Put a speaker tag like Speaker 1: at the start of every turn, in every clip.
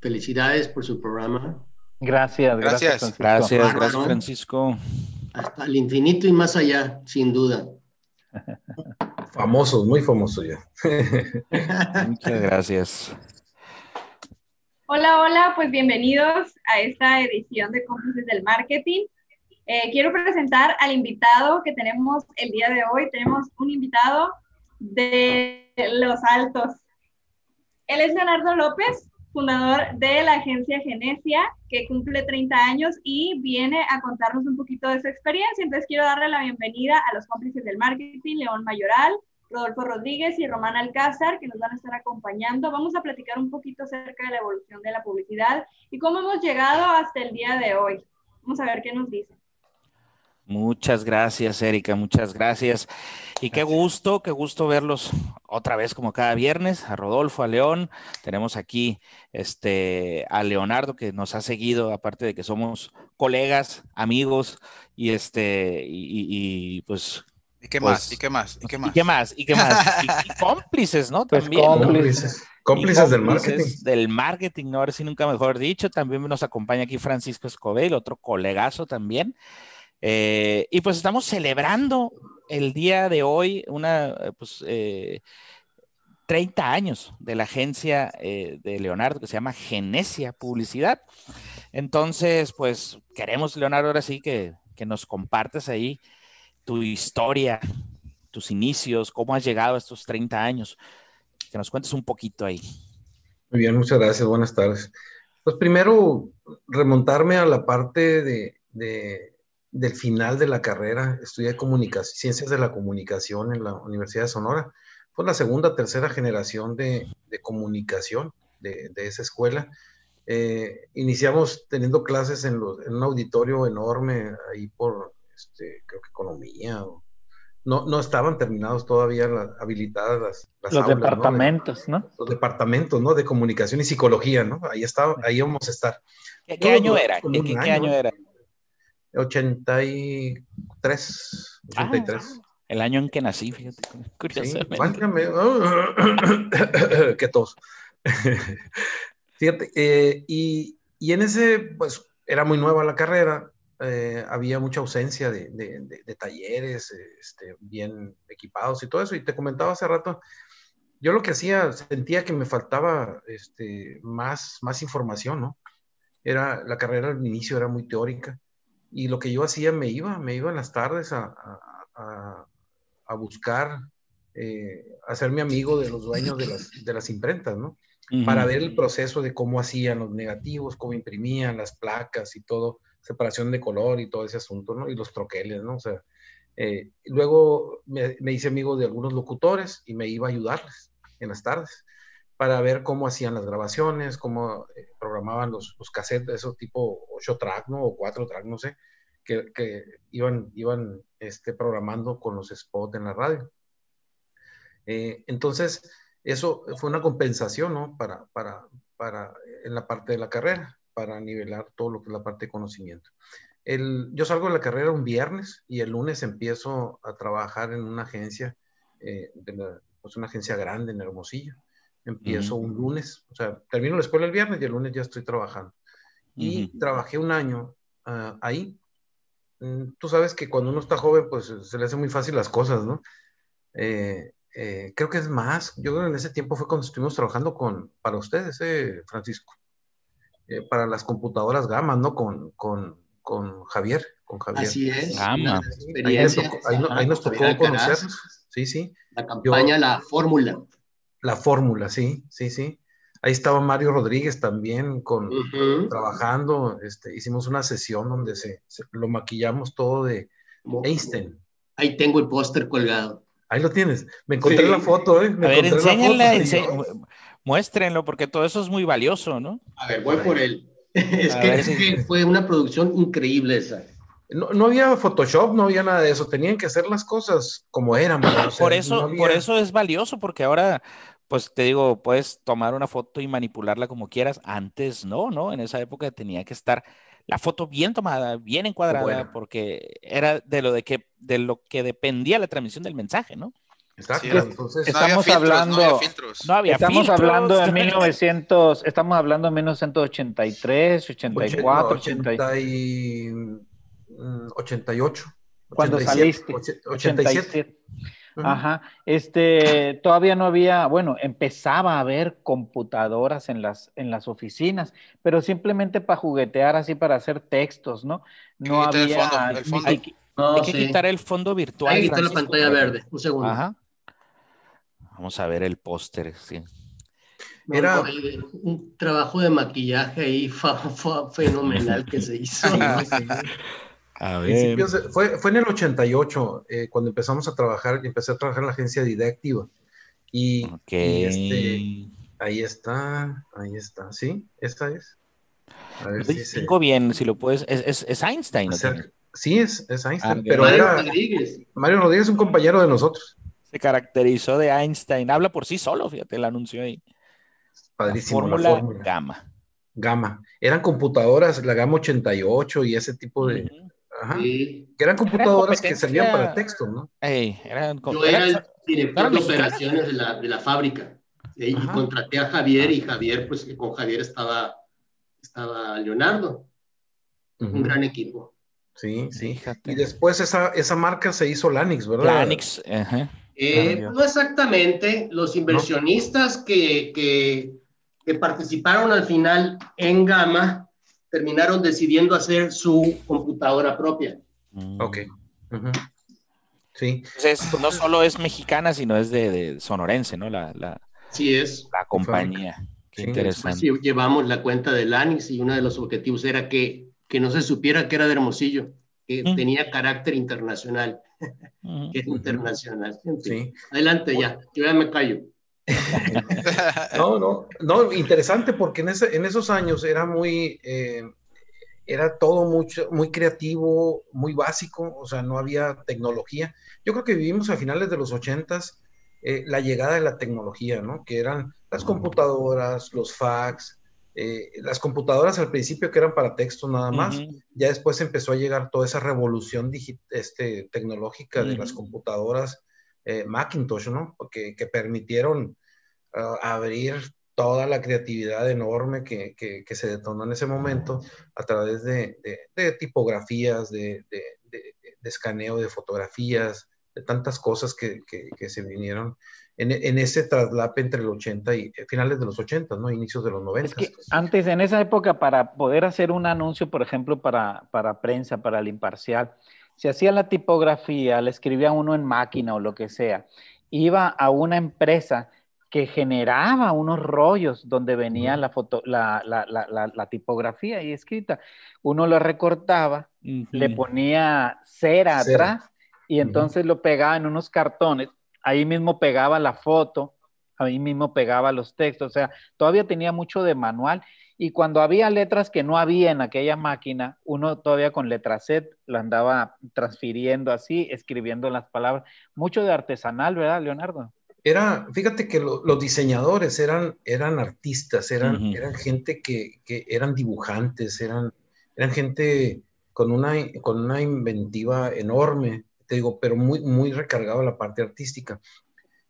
Speaker 1: Felicidades por su programa.
Speaker 2: Gracias,
Speaker 3: gracias.
Speaker 4: Gracias, gracias, Francisco.
Speaker 1: Hasta el infinito y más allá, sin duda.
Speaker 5: Famosos, muy famosos ya.
Speaker 4: Muchas gracias.
Speaker 6: Hola, hola, pues bienvenidos a esta edición de Cómplices del Marketing. Eh, quiero presentar al invitado que tenemos el día de hoy. Tenemos un invitado de Los Altos. Él es Leonardo López, fundador de la agencia Genesia, que cumple 30 años y viene a contarnos un poquito de su experiencia. Entonces quiero darle la bienvenida a los cómplices del marketing, León Mayoral, Rodolfo Rodríguez y Román Alcázar, que nos van a estar acompañando. Vamos a platicar un poquito acerca de la evolución de la publicidad y cómo hemos llegado hasta el día de hoy. Vamos a ver qué nos dicen.
Speaker 4: Muchas gracias, Erika, muchas gracias. Y qué gusto, qué gusto verlos otra vez como cada viernes, a Rodolfo, a León. Tenemos aquí este, a Leonardo que nos ha seguido, aparte de que somos colegas, amigos, y este, y, pues.
Speaker 3: ¿Y qué más? ¿Y qué más?
Speaker 4: ¿Y qué más? ¿Y qué más? ¿Y qué más? y, cómplices, ¿no?
Speaker 5: Pues También. Cómplices. Cómplices, del marketing.
Speaker 4: Del marketing, no, ahora sí nunca mejor dicho. También nos acompaña aquí Francisco Escobedo, otro colegazo también. Eh, y pues estamos celebrando el día de hoy una, pues, 30 eh, años de la agencia eh, de Leonardo que se llama Genesia Publicidad. Entonces, pues queremos, Leonardo, ahora sí que, que nos compartes ahí tu historia, tus inicios, cómo has llegado a estos 30 años. Que nos cuentes un poquito ahí.
Speaker 5: Muy bien, muchas gracias. Buenas tardes. Pues primero, remontarme a la parte de, del final de la carrera, estudié comunicación, ciencias de la comunicación en la Universidad de Sonora. Fue la segunda, tercera generación de, comunicación de, esa escuela. Eh, iniciamos teniendo clases en, un auditorio enorme, ahí por, este, creo que economía. no, no estaban terminados todavía habilitadas
Speaker 2: las, Los departamentos, ¿no?
Speaker 5: Los departamentos, ¿no? De comunicación y psicología, ¿no? Ahí, estaba, ahí íbamos a estar.
Speaker 4: ¿Qué, año era? ¿Qué, año era?
Speaker 5: 83. 83.
Speaker 4: el año en que nací, fíjate, curiosamente.
Speaker 5: Qué tos. fíjate, eh, y, y, en ese, pues, era muy nueva la carrera, eh, había mucha ausencia de, de, de, talleres este, bien equipados y todo eso, y te comentaba hace rato, yo lo que hacía, sentía que me faltaba este, más, más información, ¿no? Era, la carrera al inicio era muy teórica, y lo que yo hacía, me iba, me iba en las tardes a, a, a buscar, eh, hacerme amigo de los dueños de las, de las imprentas, ¿no? Para ver el proceso de cómo hacían los negativos, cómo imprimían las placas y todo, separación de color y todo ese asunto, ¿no? Y los troqueles, ¿no? O sea, eh, luego me, me, hice amigo de algunos locutores y me iba a ayudarles en las tardes para ver cómo hacían las grabaciones, cómo eh, programaban los, los cassettes, esos tipo 8 track, ¿no? O 4 track, no sé, que, que iban, iban este, programando con los spots en la radio. Eh, entonces, eso fue una compensación, ¿no? Para, para, para, en la parte de la carrera, para nivelar todo lo que es la parte de conocimiento. El, yo salgo de la carrera un viernes y el lunes empiezo a trabajar en una agencia, eh, pues una agencia grande en Hermosillo Empiezo un lunes, o sea, termino la escuela el viernes y el lunes ya estoy trabajando. Y trabajé un año ah, ahí. Mm, tú sabes que cuando uno está joven, pues se le hace muy fácil las cosas, ¿no? Eh, eh, creo que es más, yo creo que en ese tiempo fue cuando estuvimos trabajando con, para ustedes, eh, Francisco, eh, para las computadoras Gama, ¿no? Con, con, con Javier, con Javier.
Speaker 1: Así es.
Speaker 4: Gama.
Speaker 5: Ahí, nos tocó, conocernos. Sí, sí.
Speaker 1: La campaña, la fórmula.
Speaker 5: La fórmula, sí, sí, sí. Ahí estaba Mario Rodríguez también con, trabajando. Este, hicimos una sesión donde se, lo maquillamos todo de Einstein.
Speaker 1: Ahí tengo el póster colgado.
Speaker 5: Ahí lo tienes. Me encontré la foto, ¿eh?
Speaker 4: a ver, enséñala, muéstrenlo, porque todo eso es muy valioso, ¿no?
Speaker 1: A ver, voy por él. es, que, fue una producción increíble esa.
Speaker 5: No, no, había Photoshop, no había nada de eso. Tenían que hacer las cosas como eran.
Speaker 4: por, eso, por eso es valioso, porque ahora pues te digo, puedes tomar una foto y manipularla como quieras. Antes no, ¿no? En esa época tenía que estar la foto bien tomada, bien encuadrada, porque era de lo de que de lo que dependía la transmisión del mensaje, ¿no?
Speaker 5: Exacto. Entonces,
Speaker 3: No había
Speaker 2: estamos
Speaker 3: filtros,
Speaker 2: hablando,
Speaker 3: no había filtros.
Speaker 4: No había
Speaker 2: estamos
Speaker 4: filtros.
Speaker 2: hablando de 1900, estamos hablando de 1983, 84, 80,
Speaker 5: 80 y, mm, 88.
Speaker 2: cuando
Speaker 5: 87,
Speaker 2: saliste,
Speaker 5: 87.
Speaker 2: 87. Ajá. Este, todavía no había, bueno, empezaba a haber computadoras en las, en las oficinas, pero simplemente para juguetear así para hacer textos, ¿no? No
Speaker 3: el
Speaker 2: había
Speaker 3: fondo, el
Speaker 2: ni
Speaker 3: fondo.
Speaker 2: siqui-
Speaker 1: No,
Speaker 4: Hay que
Speaker 1: sí.
Speaker 4: quitar el fondo virtual.
Speaker 1: Hay que quitar la pantalla verde. Un segundo.
Speaker 4: Ajá. Vamos a ver el póster, sí.
Speaker 1: No,
Speaker 5: Era-
Speaker 1: no, hay un trabajo de maquillaje ahí fa- fa- fenomenal que se hizo.
Speaker 4: A
Speaker 5: fue, fue en el 88 eh, cuando empezamos a trabajar, empecé a trabajar en la agencia Didactiva. Y, este, ahí está, ahí está, ¿sí? Esta es. A ver si se
Speaker 4: bien, si lo puedes. Es, es, es Einstein.
Speaker 5: Sí, es, es Einstein,
Speaker 4: Ah,
Speaker 5: pero
Speaker 1: Mario
Speaker 5: era
Speaker 1: Rodríguez.
Speaker 5: Mario Rodríguez, un compañero de nosotros.
Speaker 4: Se caracterizó de Einstein. Habla por sí solo, fíjate, el anuncio ahí.
Speaker 5: Padrísimo, la
Speaker 4: fórmula
Speaker 5: fórmula.
Speaker 4: gamma.
Speaker 5: Gama. Eran computadoras, la Gama 88 y ese tipo de. Ajá.
Speaker 1: Sí.
Speaker 5: Que eran computadoras que servían para texto, ¿no?
Speaker 4: Ey, eran,
Speaker 1: Yo era el director
Speaker 4: ¿eran
Speaker 1: de operaciones de la, de la fábrica. Y, contraté a Javier y Javier, pues con Javier estaba, estaba Leonardo. Un gran equipo.
Speaker 5: Sí, sí.
Speaker 4: Fíjate.
Speaker 5: Y después esa, esa marca se hizo Lanix, ¿verdad?
Speaker 4: Planix, ajá.
Speaker 1: Eh, no exactamente. Los inversionistas que, que, que participaron al final en Gama terminaron decidiendo hacer su computadora propia.
Speaker 4: Mm.
Speaker 5: Ok. Sí.
Speaker 4: Entonces, no solo es mexicana, sino es de, de sonorense, ¿no? La, la,
Speaker 1: Así es.
Speaker 4: la compañía. Qué
Speaker 5: Sí,
Speaker 4: interesante.
Speaker 1: Así llevamos la cuenta de Lanix y uno de los objetivos era que, que no se supiera que era de Hermosillo, que
Speaker 4: Mm.
Speaker 1: tenía carácter internacional,
Speaker 4: Ujú.
Speaker 1: que es internacional.
Speaker 5: Sí.
Speaker 1: Adelante ya, yo ya me callo.
Speaker 5: No, no, no, interesante porque en, ese, en esos años era muy, eh, era todo mucho, muy creativo, muy básico, o sea, no había tecnología. Yo creo que vivimos a finales de los ochentas eh, la llegada de la tecnología, ¿no? Que eran las computadoras, los fax, eh, las computadoras al principio que eran para texto nada más, ya después empezó a llegar toda esa revolución este, tecnológica de las computadoras eh, Macintosh, ¿no? Que permitieron ah, abrir toda la creatividad enorme que, que- se detonó en ese momento a través de, de- tipografías, de, de- escaneo de fotografías, de tantas cosas que, que- se vinieron en, en ese traslape entre el 80 y eh, finales de los 80, ¿no? Inicios de los 90.
Speaker 2: Es que antes, en esa época, para poder hacer un anuncio, por ejemplo, para, para prensa, para el imparcial, se hacía la tipografía, le escribía uno en máquina o lo que sea, iba a una empresa que generaba unos rollos donde venía la, foto, la, la, la, tipografía ahí escrita. Uno lo recortaba, le ponía cera,
Speaker 5: Cera.
Speaker 2: atrás y entonces lo pegaba en unos cartones. Ahí mismo pegaba la foto, ahí mismo pegaba los textos. O sea, todavía tenía mucho de manual. Y cuando había letras que no había en aquella máquina, uno todavía con letra Z lo andaba transfiriendo así, escribiendo las palabras. Mucho de artesanal, ¿verdad, Leonardo?
Speaker 5: Era, fíjate que lo- los diseñadores eran, eran artistas, eran, eran gente que, que eran dibujantes, eran, eran gente con una, con una inventiva enorme, te digo, pero muy, muy recargado a la parte artística.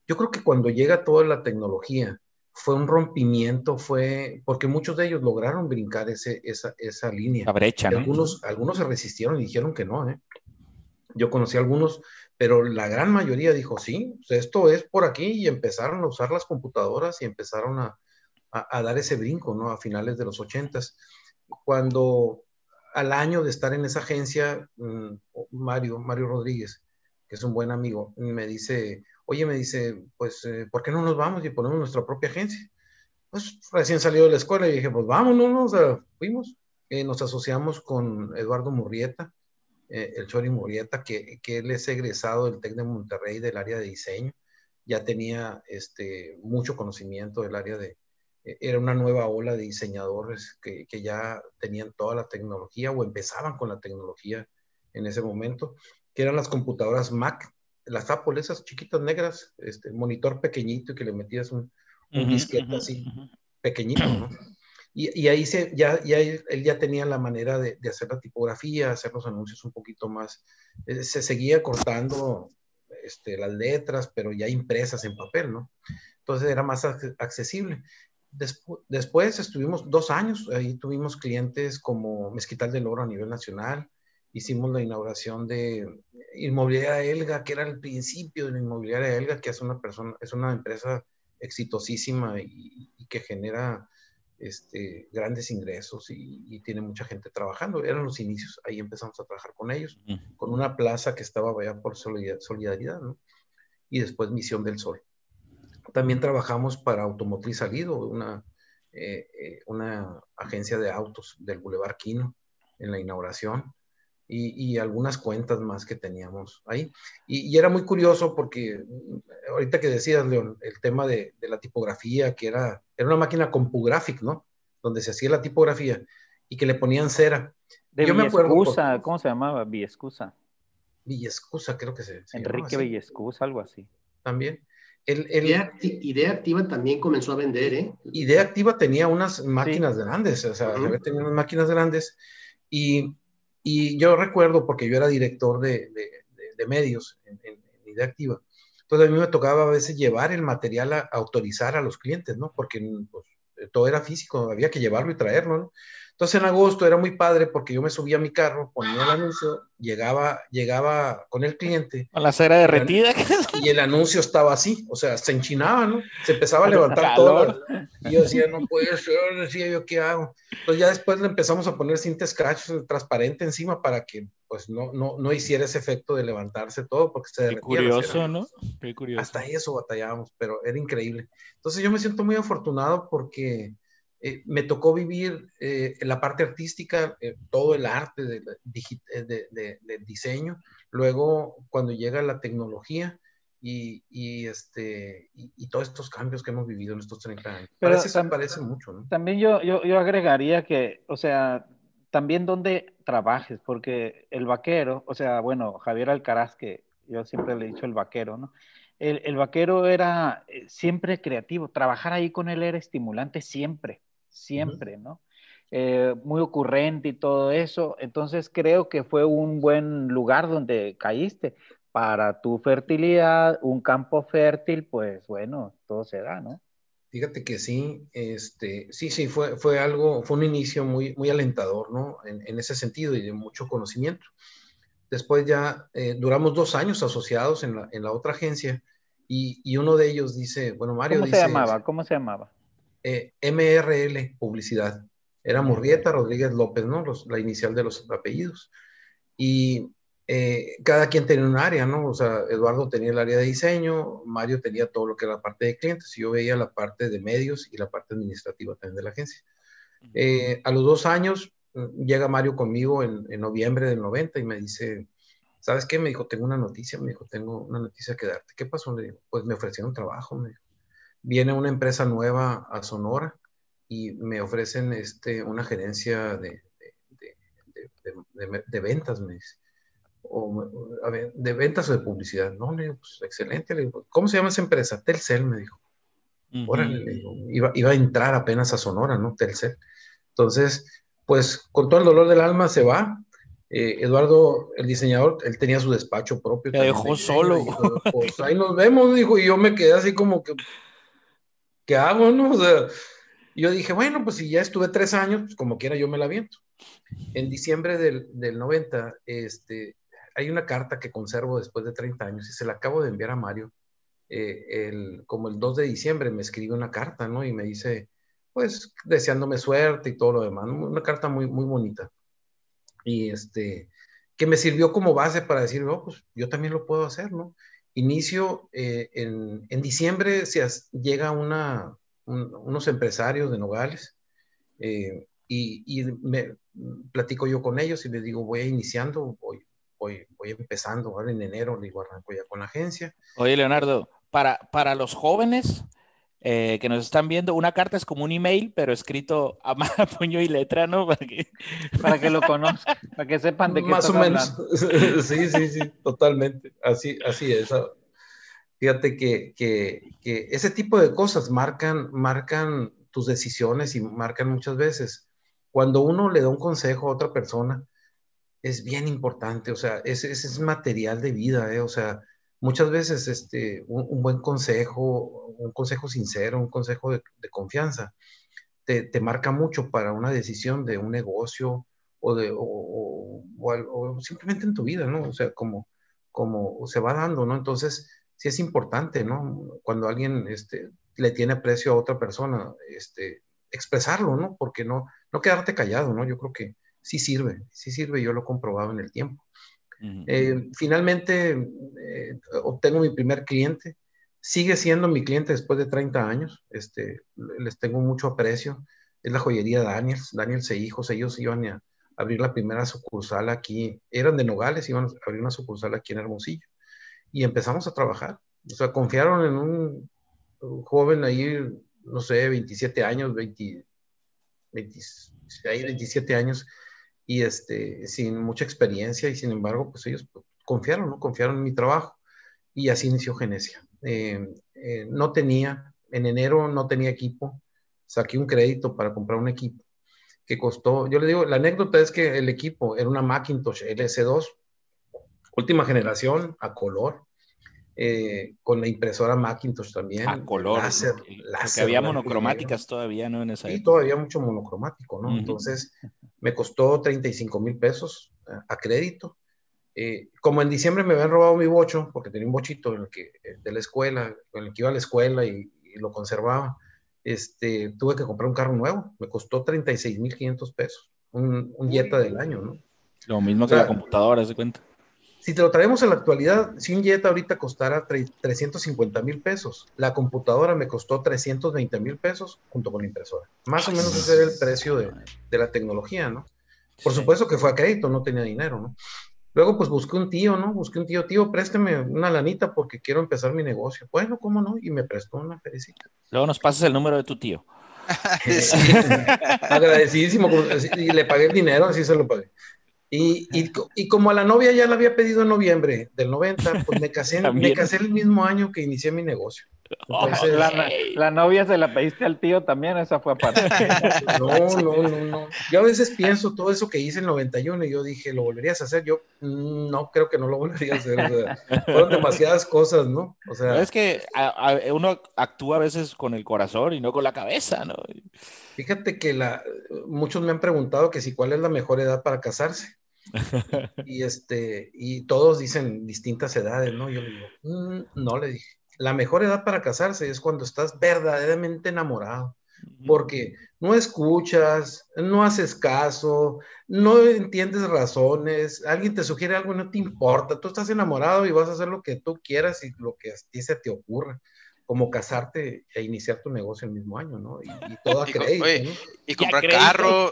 Speaker 5: Yo creo que cuando llega toda la tecnología, fue un rompimiento, fue, porque muchos de ellos lograron brincar ese, esa, esa línea.
Speaker 4: La brecha, ¿no?
Speaker 5: algunos, algunos se resistieron y dijeron que no, ¿eh? Yo conocí a algunos, pero la gran mayoría dijo, sí, pues esto es por aquí y empezaron a usar las computadoras y empezaron a, dar ese brinco, ¿no? A finales de los ochentas. Cuando al año de estar en esa agencia, mm, Mario, Mario Rodríguez, que es un buen amigo, me dice, oye, me dice, pues, eh, ¿por qué no nos vamos y ponemos nuestra propia agencia? Pues recién salido de la escuela y dije, pues vámonos, o sea, fuimos. Eh, nos asociamos con Eduardo Murrieta, eh, el Chori Murrieta, que, que él es egresado del TEC de Monterrey del área de diseño, ya tenía este, mucho conocimiento del área de, eh, era una nueva ola de diseñadores que, que ya tenían toda la tecnología o empezaban con la tecnología en ese momento, que eran las computadoras Mac, las Apple, esas chiquitas negras, este monitor pequeñito y que le metías un, un
Speaker 4: Ujú,
Speaker 5: disquete
Speaker 4: ujú,
Speaker 5: así pequeñito, ¿no? Y, ahí se, ya, ya él ya tenía la manera de, hacer la tipografía, hacer los anuncios un poquito más. eh, se seguía cortando este, las letras, pero ya impresas en papel, ¿no? Entonces era más accesible. después estuvimos dos años, ahí tuvimos clientes como Mezquital del Oro a nivel nacional, hicimos la inauguración de Inmobiliaria Elga, que era el principio de la Inmobiliaria Elga, que es una persona, es una empresa exitosísima y que genera este, grandes ingresos y, tiene mucha gente trabajando. Eran los inicios, ahí empezamos a trabajar con ellos, con una plaza que estaba allá por solidaridad, ¿no? Y después Misión del Sol. También trabajamos para Automotriz Salido, una, eh, eh, una agencia de autos del Boulevard Quino en la inauguración. Y, algunas cuentas más que teníamos ahí. Y, era muy curioso porque ahorita que decías, León, el tema de, de la tipografía, que era era una máquina CompuGraphic, ¿no? Donde se hacía la tipografía y que le ponían cera.
Speaker 2: De Yo me acuerdo. ¿Cómo se llamaba? Villescusa.
Speaker 5: Villescusa, creo que se.
Speaker 2: Enrique Villescusa, algo así.
Speaker 5: También.
Speaker 1: El, Idea, Activa también comenzó a vender, ¿eh?
Speaker 5: Idea Activa tenía unas máquinas grandes, o sea, tenía unas máquinas grandes. Y, y, yo recuerdo, porque yo era director de, medios en, en, Idea Activa, entonces a mí me tocaba a veces llevar el material a, autorizar a los clientes, ¿no? Porque pues, todo era físico, había que llevarlo y traerlo, ¿no? Entonces en agosto era muy padre porque yo me subía a mi carro, ponía el anuncio, llegaba, llegaba con el cliente.
Speaker 4: Con la cera derretida.
Speaker 5: Y el anuncio estaba así, o sea, se enchinaba, ¿no? Se empezaba a levantar todo. Y yo decía, no puede ser, decía yo, ¿qué hago? Entonces ya después le empezamos a poner cinta scratch transparente encima para que pues no, no, no hiciera ese efecto de levantarse todo porque se
Speaker 4: derretía. Qué curioso, ¿no? Qué curioso.
Speaker 5: Hasta eso batallábamos, pero era increíble. Entonces yo me siento muy afortunado porque eh, me tocó vivir eh, la parte artística, eh, todo el arte del de, diseño. Luego, cuando llega la tecnología y, y este, y, todos estos cambios que hemos vivido en estos 30 años. Pero parece, parece mucho, ¿no?
Speaker 2: También yo, yo, yo agregaría que, o sea, también donde trabajes, porque el vaquero, o sea, bueno, Javier Alcaraz, que yo siempre le he dicho el vaquero, ¿no? El, el, vaquero era siempre creativo, trabajar ahí con él era estimulante siempre siempre, ¿no? Eh, muy ocurrente y todo eso. Entonces creo que fue un buen lugar donde caíste. Para tu fertilidad, un campo fértil, pues bueno, todo se da, ¿no?
Speaker 5: Fíjate que sí, este, sí, sí, fue, fue algo, fue un inicio muy, muy alentador, ¿no? En, ese sentido y de mucho conocimiento. Después ya eh, duramos dos años asociados en la, en la otra agencia y, uno de ellos dice, bueno, Mario
Speaker 2: ¿Cómo
Speaker 5: se
Speaker 2: llamaba? ¿Cómo se llamaba?
Speaker 5: Eh, MRL, publicidad. Era Murrieta Rodríguez López, ¿no? la inicial de los apellidos. Y eh, cada quien tenía un área, ¿no? O sea, Eduardo tenía el área de diseño, Mario tenía todo lo que era la parte de clientes, y yo veía la parte de medios y la parte administrativa también de la agencia. Eh, a los dos años mm, llega Mario conmigo en, en, noviembre del 90 y me dice, ¿sabes qué? Me dijo, tengo una noticia, me dijo, tengo una noticia que darte. ¿Qué pasó? Le digo, pues me ofrecieron trabajo, me dijo viene una empresa nueva a Sonora y me ofrecen este, una gerencia de, de, ventas, me dice. O, de ventas o de publicidad. No, le digo, pues excelente. Le digo, ¿cómo se llama esa empresa? Telcel, me dijo. iba, iba, a entrar apenas a Sonora, ¿no? Telcel. Entonces, pues con todo el dolor del alma se va. Eh, Eduardo, el diseñador, él tenía su despacho propio.
Speaker 4: Me dejó solo.
Speaker 5: pues ahí nos vemos, dijo, y yo me quedé así como que, ¿qué hago, no? O sea, yo dije, bueno, pues si ya estuve tres años, pues como quiera yo me la viento. En diciembre del, del 90, este, hay una carta que conservo después de 30 años y se la acabo de enviar a Mario. Eh, el, como el 2 de diciembre me escribe una carta, ¿no? Y me dice, pues, deseándome suerte y todo lo demás. Una carta muy, muy bonita. Y este, que me sirvió como base para decir, no, pues yo también lo puedo hacer, ¿no? Inicio eh, en, en, diciembre se llega una, unos empresarios de Nogales eh, y, y, me platico yo con ellos y les digo, voy iniciando, voy, voy, voy empezando, ahora en enero digo, arranco ya con la agencia.
Speaker 4: Oye, Leonardo, para, para los jóvenes eh, que nos están viendo, una carta es como un email, pero escrito a, puño y letra, ¿no?
Speaker 2: Para que, para que lo conozcan, para que sepan de qué
Speaker 5: Más o menos. sí, sí, sí, totalmente. Así, así es. Fíjate que, que, que, ese tipo de cosas marcan, marcan tus decisiones y marcan muchas veces. Cuando uno le da un consejo a otra persona, es bien importante, o sea, ese, ese es material de vida, ¿eh? O sea, muchas veces este, un, buen consejo, un consejo sincero, un consejo de, confianza, te, te, marca mucho para una decisión de un negocio o, de, o, o, simplemente en tu vida, ¿no? O sea, como, como se va dando, ¿no? Entonces, sí es importante, ¿no? Cuando alguien este, le tiene precio a otra persona, este, expresarlo, ¿no? Porque no, no quedarte callado, ¿no? Yo creo que sí sirve, sí sirve, yo lo he comprobado en el tiempo. Eh, finalmente eh, obtengo mi primer cliente, sigue siendo mi cliente después de 30 años, este, les tengo mucho aprecio, es la joyería Daniels, Daniels e hijos, ellos iban a abrir la primera sucursal aquí, eran de Nogales, iban a abrir una sucursal aquí en Hermosillo, y empezamos a trabajar, o sea, confiaron en un, joven ahí, no sé, 27 años, 20, 27 años, y este, sin mucha experiencia y sin embargo, pues ellos confiaron, ¿no? Confiaron en mi trabajo y así inició Genesia. Eh, eh, no tenía, en enero no tenía equipo, saqué un crédito para comprar un equipo que costó, yo le digo, la anécdota es que el equipo era una Macintosh LS2, última generación, a color, eh, con la impresora Macintosh también.
Speaker 4: A color. Láser, láser, había monocromáticas todavía, ¿no? En esa
Speaker 5: sí, todavía mucho monocromático, ¿no? Entonces, me costó 35 mil pesos a, crédito. Eh, como en diciembre me habían robado mi bocho, porque tenía un bochito en el que, eh, de la escuela, con el que iba a la escuela y, lo conservaba, este, tuve que comprar un carro nuevo. Me costó 36 mil 500 pesos. Un, un Jetta del año, ¿no?
Speaker 4: Lo mismo que la computadora, ¿se cuenta?
Speaker 5: Si te lo traemos en la actualidad, si un Jetta ahorita costara 350 mil pesos, la computadora me costó 320 mil pesos junto con la impresora. Más o menos ese era el precio de, de la tecnología, ¿no? Por supuesto que fue a crédito, no tenía dinero, ¿no? Luego, pues busqué un tío, ¿no? Busqué un tío, tío, présteme una lanita porque quiero empezar mi negocio. Bueno, ¿cómo no? Y me prestó una felicita.
Speaker 4: Luego nos pasas el número de tu tío.
Speaker 5: agradecidísimo. Y le pagué el dinero, así se lo pagué. Y, y, y, como a la novia ya la había pedido en noviembre del 90, pues me casé, me casé el mismo año que inicié mi negocio.
Speaker 2: la, novia se la pediste al tío también, esa fue aparte.
Speaker 5: No, no, no, no. Yo a veces pienso todo eso que hice en 91 y yo dije, ¿lo volverías a hacer? Yo mm, no creo que no lo volvería a hacer. fueron demasiadas cosas, ¿no? O sea,
Speaker 4: es que uno actúa a veces con el corazón y no con la cabeza, ¿no?
Speaker 5: Fíjate que la, muchos me han preguntado que si cuál es la mejor edad para casarse. y este, y todos dicen distintas edades, ¿no? Yo le digo, mm, no le dije. La mejor edad para casarse es cuando estás verdaderamente enamorado, porque no escuchas, no haces caso, no entiendes razones, alguien te sugiere algo y no te importa, tú estás enamorado y vas a hacer lo que tú quieras y lo que a ti se te ocurra como casarte e iniciar tu negocio el mismo año, ¿no? Y, todo a crédito, ¿no?
Speaker 3: Y comprar carro,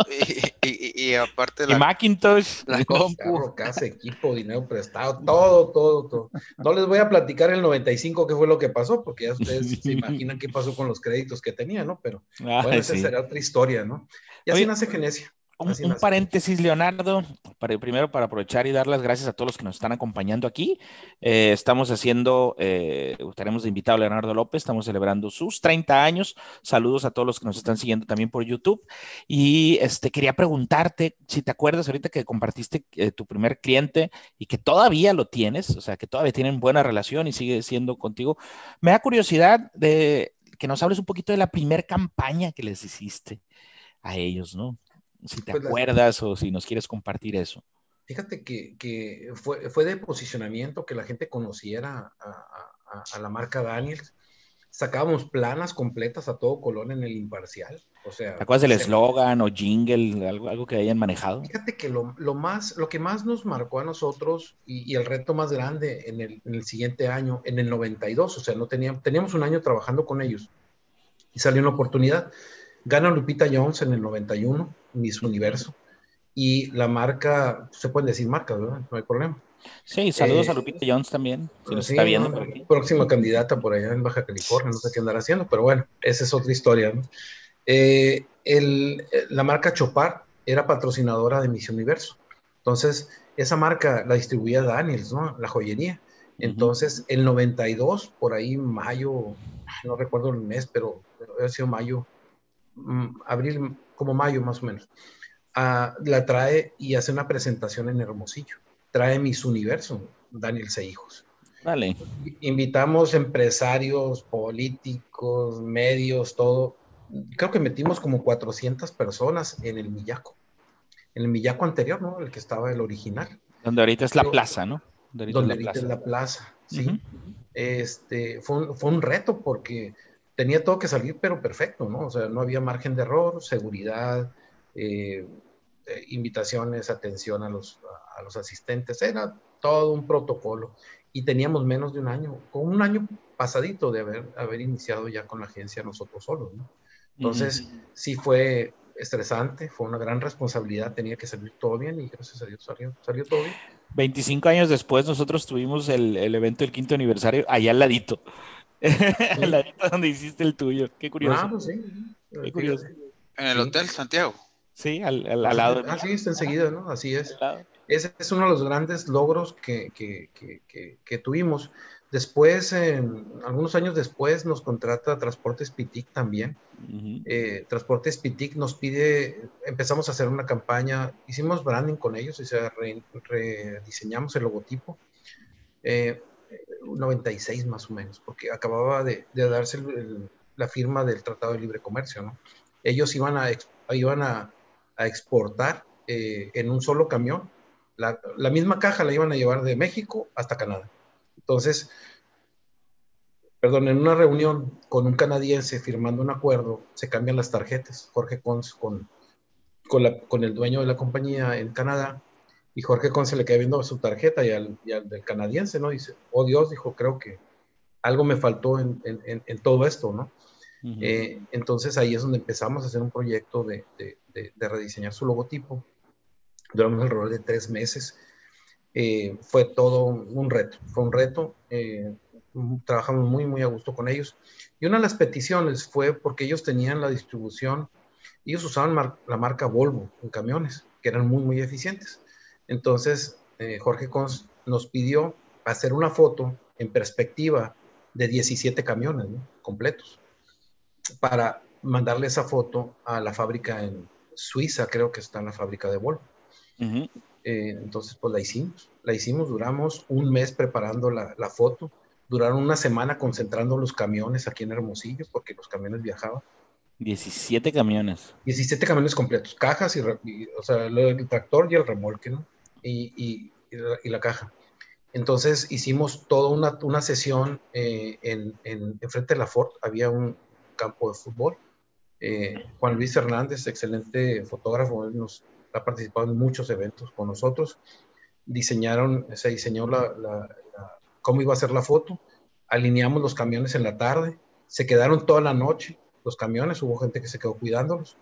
Speaker 3: y, aparte
Speaker 4: la... Macintosh.
Speaker 5: La compu. Carro, casa, equipo, dinero prestado, todo, todo, todo. No les voy a platicar el 95 qué fue lo que pasó, porque ya ustedes se imaginan qué pasó con los créditos que tenía, ¿no? Pero bueno, esa será otra historia, ¿no? Y así nace Genesia.
Speaker 4: Un, paréntesis, Leonardo, para, primero para aprovechar y dar las gracias a todos los que nos están acompañando aquí. Eh, estamos haciendo, eh, tenemos de invitado a Leonardo López, estamos celebrando sus 30 años. Saludos a todos los que nos están siguiendo también por YouTube. Y este, quería preguntarte si te acuerdas ahorita que compartiste eh, tu primer cliente y que todavía lo tienes, o sea, que todavía tienen buena relación y sigue siendo contigo. Me da curiosidad de que nos hables un poquito de la primera campaña que les hiciste a ellos, ¿no? Si te pues acuerdas o si nos quieres compartir eso.
Speaker 5: Fíjate que, que fue, fue, de posicionamiento que la gente conociera a, a, la marca Daniels. Sacábamos planas completas a todo color en el imparcial. O sea,
Speaker 4: ¿Te acuerdas del eslogan o jingle, algo, algo que hayan manejado?
Speaker 5: Fíjate que lo, lo, más, lo que más nos marcó a nosotros y, y el reto más grande en el, en el, siguiente año, en el 92, o sea, no teníamos, teníamos un año trabajando con ellos y salió una oportunidad. Gana Lupita Jones en el 91 Miss Universo. Y la marca, se pueden decir marcas, ¿verdad? No hay problema.
Speaker 4: Sí, saludos a eh, Lupita Jones también, si nos está viendo por aquí.
Speaker 5: Próxima candidata por allá en Baja California, no sé qué andar haciendo, pero bueno, esa es otra historia. Eh, el, la marca Chopar era patrocinadora de Miss Universo. Entonces, esa marca la distribuía Daniels, ¿no? La joyería. Entonces, el 92, por ahí mayo, no recuerdo el mes, pero ha sido mayo, mm, abril, como mayo más o menos, la trae y hace una presentación en Hermosillo. Trae Miss Universo, Daniel Seijos.
Speaker 4: Vale.
Speaker 5: Invitamos empresarios, políticos, medios, todo. Creo que metimos como 400 personas en el Millaco. En el Millaco anterior, ¿no? El que estaba el original.
Speaker 4: Donde ahorita es la
Speaker 5: Pero-
Speaker 4: plaza, ¿no? Donde
Speaker 5: donde
Speaker 4: ahorita
Speaker 5: ahorita
Speaker 4: es
Speaker 5: es
Speaker 4: la
Speaker 5: la plaza, sí.
Speaker 4: Ujú.
Speaker 5: Este, fue un, fue un reto porque tenía todo que salir, pero perfecto, ¿no? O sea, no había margen de error, seguridad, eh, eh, invitaciones, atención a los, a los asistentes, era todo un protocolo. Y teníamos menos de un año, con un año pasadito de haber, haber iniciado ya con la agencia nosotros solos, ¿no? Entonces, sí fue estresante, fue una gran responsabilidad, tenía que salir todo bien y gracias a Dios salió, salió todo bien.
Speaker 4: 25 años después nosotros tuvimos el, el evento del quinto aniversario allá al ladito. Al ladito donde hiciste el tuyo. Qué curioso.
Speaker 5: Ah, pues sí.
Speaker 4: Qué curioso.
Speaker 3: En el. Hotel Santiago.
Speaker 4: Sí, al, al- al lado.
Speaker 5: Ah, sí, está enseguida, ¿no? Así es. Ese es uno de los grandes logros que, que- que- que- que tuvimos. Después, en- algunos años después, nos contrata Transportes Pitic también.
Speaker 4: Ujú.
Speaker 5: Eh, Transportes Pitic nos pide, empezamos a hacer una campaña, hicimos branding con ellos, o sea, re- rediseñamos el logotipo. Eh, 96 más o menos, porque acababa de, darse la firma del Tratado de Libre Comercio, ¿no? Ellos iban a, iban a, exportar eh, en un solo camión. La, misma caja la iban a llevar de México hasta Canadá. Entonces, perdón, en una reunión con un canadiense firmando un acuerdo, se cambian las tarjetas. Jorge Cons con, con, con el dueño de la compañía en Canadá, y Jorge Cons se le queda viendo su tarjeta y al, y al del canadiense, ¿no? Dice, oh Dios, dijo, creo que algo me faltó en, en- en- todo esto, ¿no?
Speaker 4: Ujú.
Speaker 5: Eh, entonces ahí es donde empezamos a hacer un proyecto de, de- de- de rediseñar su logotipo. Duramos alrededor de tres meses. Eh, fue todo un reto, fue un reto. eh, trabajamos muy, muy a gusto con ellos. Y una de las peticiones fue porque ellos tenían la distribución, ellos usaban mar- la marca Volvo en camiones, que eran muy, muy eficientes. Entonces, eh, Jorge Cons nos pidió hacer una foto en perspectiva de 17 camiones ¿no? completos para mandarle esa foto a la fábrica en Suiza, creo que está en la fábrica de Volvo. Eh, entonces, pues la hicimos. La hicimos, duramos un mes preparando la, la foto, duraron una semana concentrando los camiones aquí en Hermosillo, porque los camiones viajaban.
Speaker 4: 17 camiones.
Speaker 5: 17 camiones completos, cajas y, o sea, lo- el tractor y el remolque, ¿no? Y, y- y la, caja. Entonces hicimos toda una, una sesión eh, en, en, enfrente de la Ford, había un campo de fútbol. Eh, Juan Luis Hernández, excelente fotógrafo, él nos ha participado en muchos eventos con nosotros. Diseñaron, se diseñó la, la- la- cómo iba a ser la foto, alineamos los camiones en la tarde, se quedaron toda la noche los camiones, hubo gente que se quedó cuidándolos.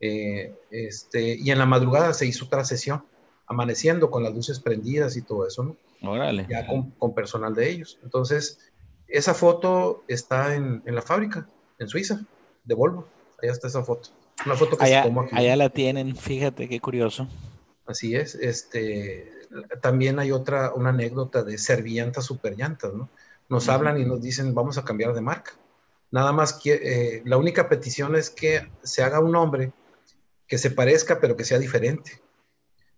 Speaker 5: Eh, este, y en la madrugada se hizo otra sesión, amaneciendo con las luces prendidas y todo eso, ¿no?
Speaker 4: Órale.
Speaker 5: ya con, con personal de ellos. Entonces, esa foto está en, en la fábrica, en Suiza, de Volvo. Allá está esa foto. Una foto que
Speaker 4: Allá,
Speaker 5: se tomó aquí.
Speaker 4: allá la tienen, fíjate qué curioso.
Speaker 5: Así es. Este, también hay otra, una anécdota de Servillantas Superllantas, ¿no? Nos hablan y nos dicen, vamos a cambiar de marca. Nada más que, eh, la única petición es que se haga un nombre que se parezca, pero que sea diferente.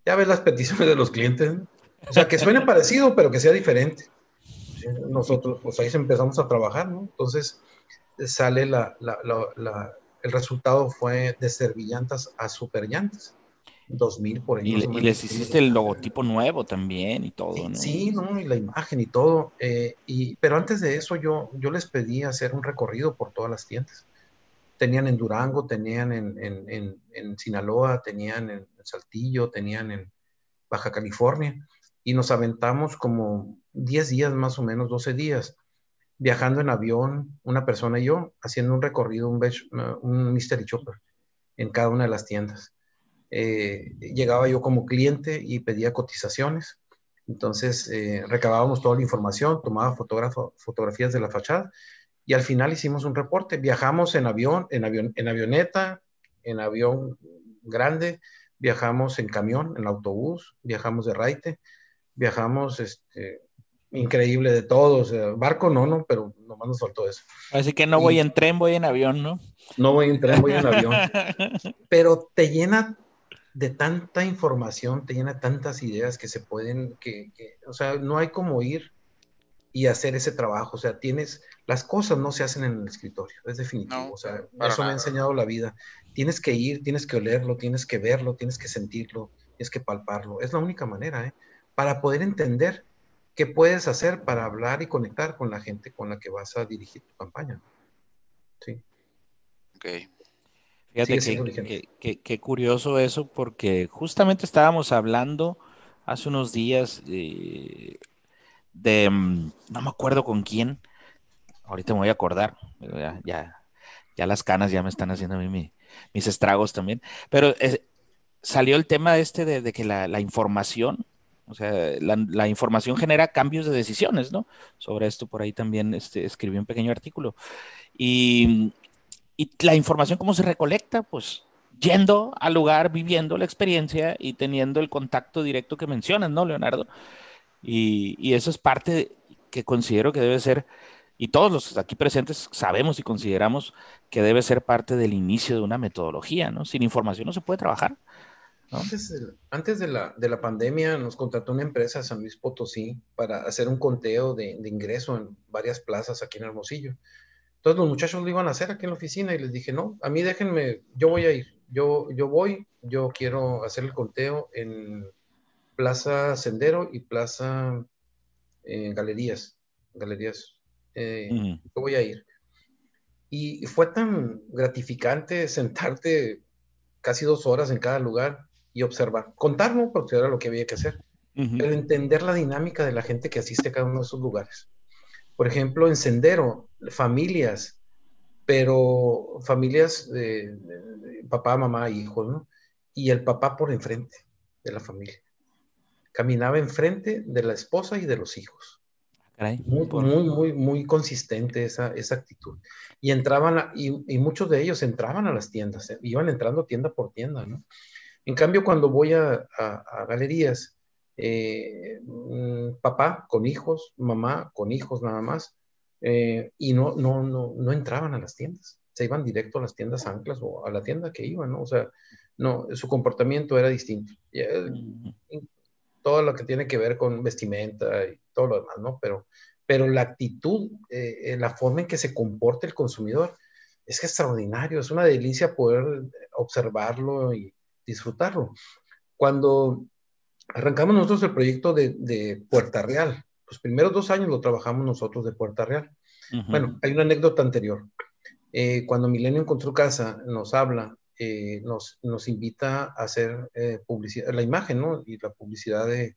Speaker 5: Ya ves las peticiones de los clientes, ¿no? O sea, que suene parecido, pero que sea diferente. Nosotros, pues ahí empezamos a trabajar, ¿no? Entonces, sale la, la- la- la- el resultado fue de Servillantas a Superllantas. 2000 por ahí.
Speaker 4: Y, y les hiciste el logotipo nuevo también y todo,
Speaker 5: Sí,
Speaker 4: ¿no?
Speaker 5: sí, ¿no? Y la imagen y todo. eh, y, pero antes de eso yo, yo les pedí hacer un recorrido por todas las tiendas. Tenían en Durango, tenían en, en- en- en Sinaloa, tenían en Saltillo, tenían en Baja California. Y nos aventamos como 10 días más o menos, 12 días, viajando en avión, una persona y yo, haciendo un recorrido, un, bech- un mystery shopper en cada una de las tiendas. Eh, llegaba yo como cliente y pedía cotizaciones. Entonces, eh, recabábamos toda la información, tomaba fotografías de la fachada y al final hicimos un reporte. Viajamos en avión, en avión, en avioneta, en avión grande, viajamos en camión, en autobús, viajamos de raite, viajamos, este, increíble de todo, o sea, barco no, no, pero nomás nos faltó eso.
Speaker 4: Así que no
Speaker 5: Y-
Speaker 4: voy en tren, voy en avión, ¿no?
Speaker 5: No voy en tren, voy en avión. pero te llena de tanta información, te llena tantas ideas que se pueden, que, que, o sea, no hay como ir y hacer ese trabajo. O sea, tienes, las cosas no se hacen en el escritorio, es definitivo.
Speaker 3: No,
Speaker 5: o sea, eso me ha enseñado la vida. Tienes que ir, tienes que olerlo, tienes que verlo, tienes que sentirlo, tienes que palparlo. Es la única manera, ¿eh? Para poder entender qué puedes hacer para hablar y conectar con la gente con la que vas a dirigir tu campaña. Sí.
Speaker 3: Ok.
Speaker 4: Fíjate que, que- que- qué curioso eso, porque justamente estábamos hablando hace unos días eh, de, mm, no me acuerdo con quién, ahorita me voy a acordar, ya, ya, ya las canas ya me están haciendo a mí mi- mis estragos también, pero eh, salió el tema este de, de que la, la información, o sea, la, la información genera cambios de decisiones, ¿no? Sobre esto por ahí también este, escribí un pequeño artículo. Y, y la información, ¿cómo se recolecta? Pues yendo al lugar, viviendo la experiencia y teniendo el contacto directo que mencionas, ¿no, Leonardo? Y, y eso es parte que considero que debe ser, y todos los aquí presentes sabemos y consideramos que debe ser parte del inicio de una metodología, ¿no? Sin información no se puede trabajar.
Speaker 5: Antes, de, antes de, la, de la pandemia nos contrató una empresa San Luis Potosí para hacer un conteo de, de ingreso en varias plazas aquí en Hermosillo. Entonces los muchachos lo iban a hacer aquí en la oficina y les dije, no, a mí déjenme, yo voy a ir, yo, yo voy, yo quiero hacer el conteo en Plaza Sendero y Plaza eh, Galerías, Galerías, eh, yo voy a ir. Y fue tan gratificante sentarte casi dos horas en cada lugar y observar, contar, ¿no? Porque era lo que había que hacer,
Speaker 4: Ujú.
Speaker 5: pero entender la dinámica de la gente que asiste a cada uno de esos lugares. Por ejemplo, en Sendero, familias, pero familias de papá, mamá, hijos, ¿no? Y el papá por enfrente de la familia. Caminaba enfrente de la esposa y de los hijos.
Speaker 4: Caray,
Speaker 5: Muy,
Speaker 4: por-
Speaker 5: muy, muy, muy consistente esa, esa actitud. Y entraban, a- y, y muchos de ellos entraban a las tiendas, eh, iban entrando tienda por tienda, ¿no? En cambio, cuando voy a, a- a galerías, eh, mm, papá con hijos, mamá con hijos nada más, eh, y no, no, no, no entraban a las tiendas, se iban directo a las tiendas anclas o a la tienda que iban, ¿no? O sea, no, su comportamiento era distinto. Todo lo que tiene que ver con vestimenta y todo lo demás, ¿no? Pero, pero la actitud, eh, eh, la forma en que se comporta el consumidor es extraordinario, es una delicia poder observarlo y disfrutarlo. Cuando arrancamos nosotros el proyecto de, de Puerta Real, los primeros dos años lo trabajamos nosotros de Puerta Real. Bueno, hay una anécdota anterior. Eh, cuando Milenio encontró casa, nos habla, eh, nos, nos invita a hacer eh, publicidad, la imagen, ¿no? Y la publicidad de,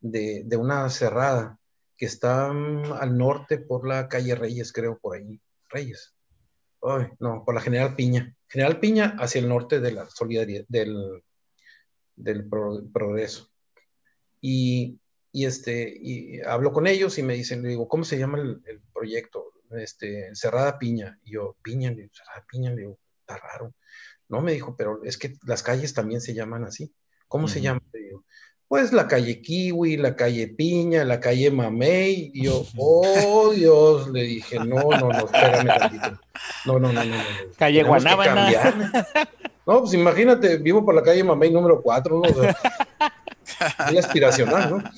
Speaker 5: de, de una cerrada que está mm, al norte por la calle Reyes, creo, por ahí. Reyes. Ay, no, por la General Piña. General Piña hacia el norte de la solidaridad, del, del pro- progreso. Y, y, este, y hablo con ellos y me dicen, le digo, ¿cómo se llama el, el proyecto? Este, Cerrada Piña. Y yo, Piña, le digo, Cerrada Piña, le digo, está raro. No, me dijo, pero es que las calles también se llaman así. ¿Cómo se
Speaker 4: Ujú.
Speaker 5: llama? Le digo, pues la calle Kiwi, la calle Piña, la calle Mamey. Y yo, oh Dios, le dije, no, no, no, espérame tantito. No, no, no, no. no.
Speaker 4: Calle
Speaker 5: Tenemos
Speaker 4: Guanábana.
Speaker 5: No, pues imagínate, vivo por la calle Mamey número 4, ¿no? O sea, muy aspiracional, ¿no?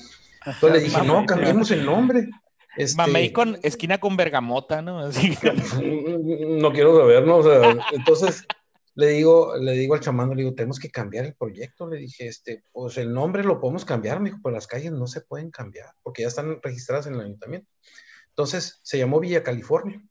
Speaker 5: Entonces le dije, no, cambiemos el nombre. Este,
Speaker 4: Mamey con esquina con bergamota, ¿no? Así.
Speaker 5: no quiero saber, ¿no? O sea, entonces le digo, le digo al chamán, le digo, tenemos que cambiar el proyecto. Le dije, este, pues el nombre lo podemos cambiar, me dijo, pero las calles no se pueden cambiar porque ya están registradas en el ayuntamiento. Entonces se llamó Villa California,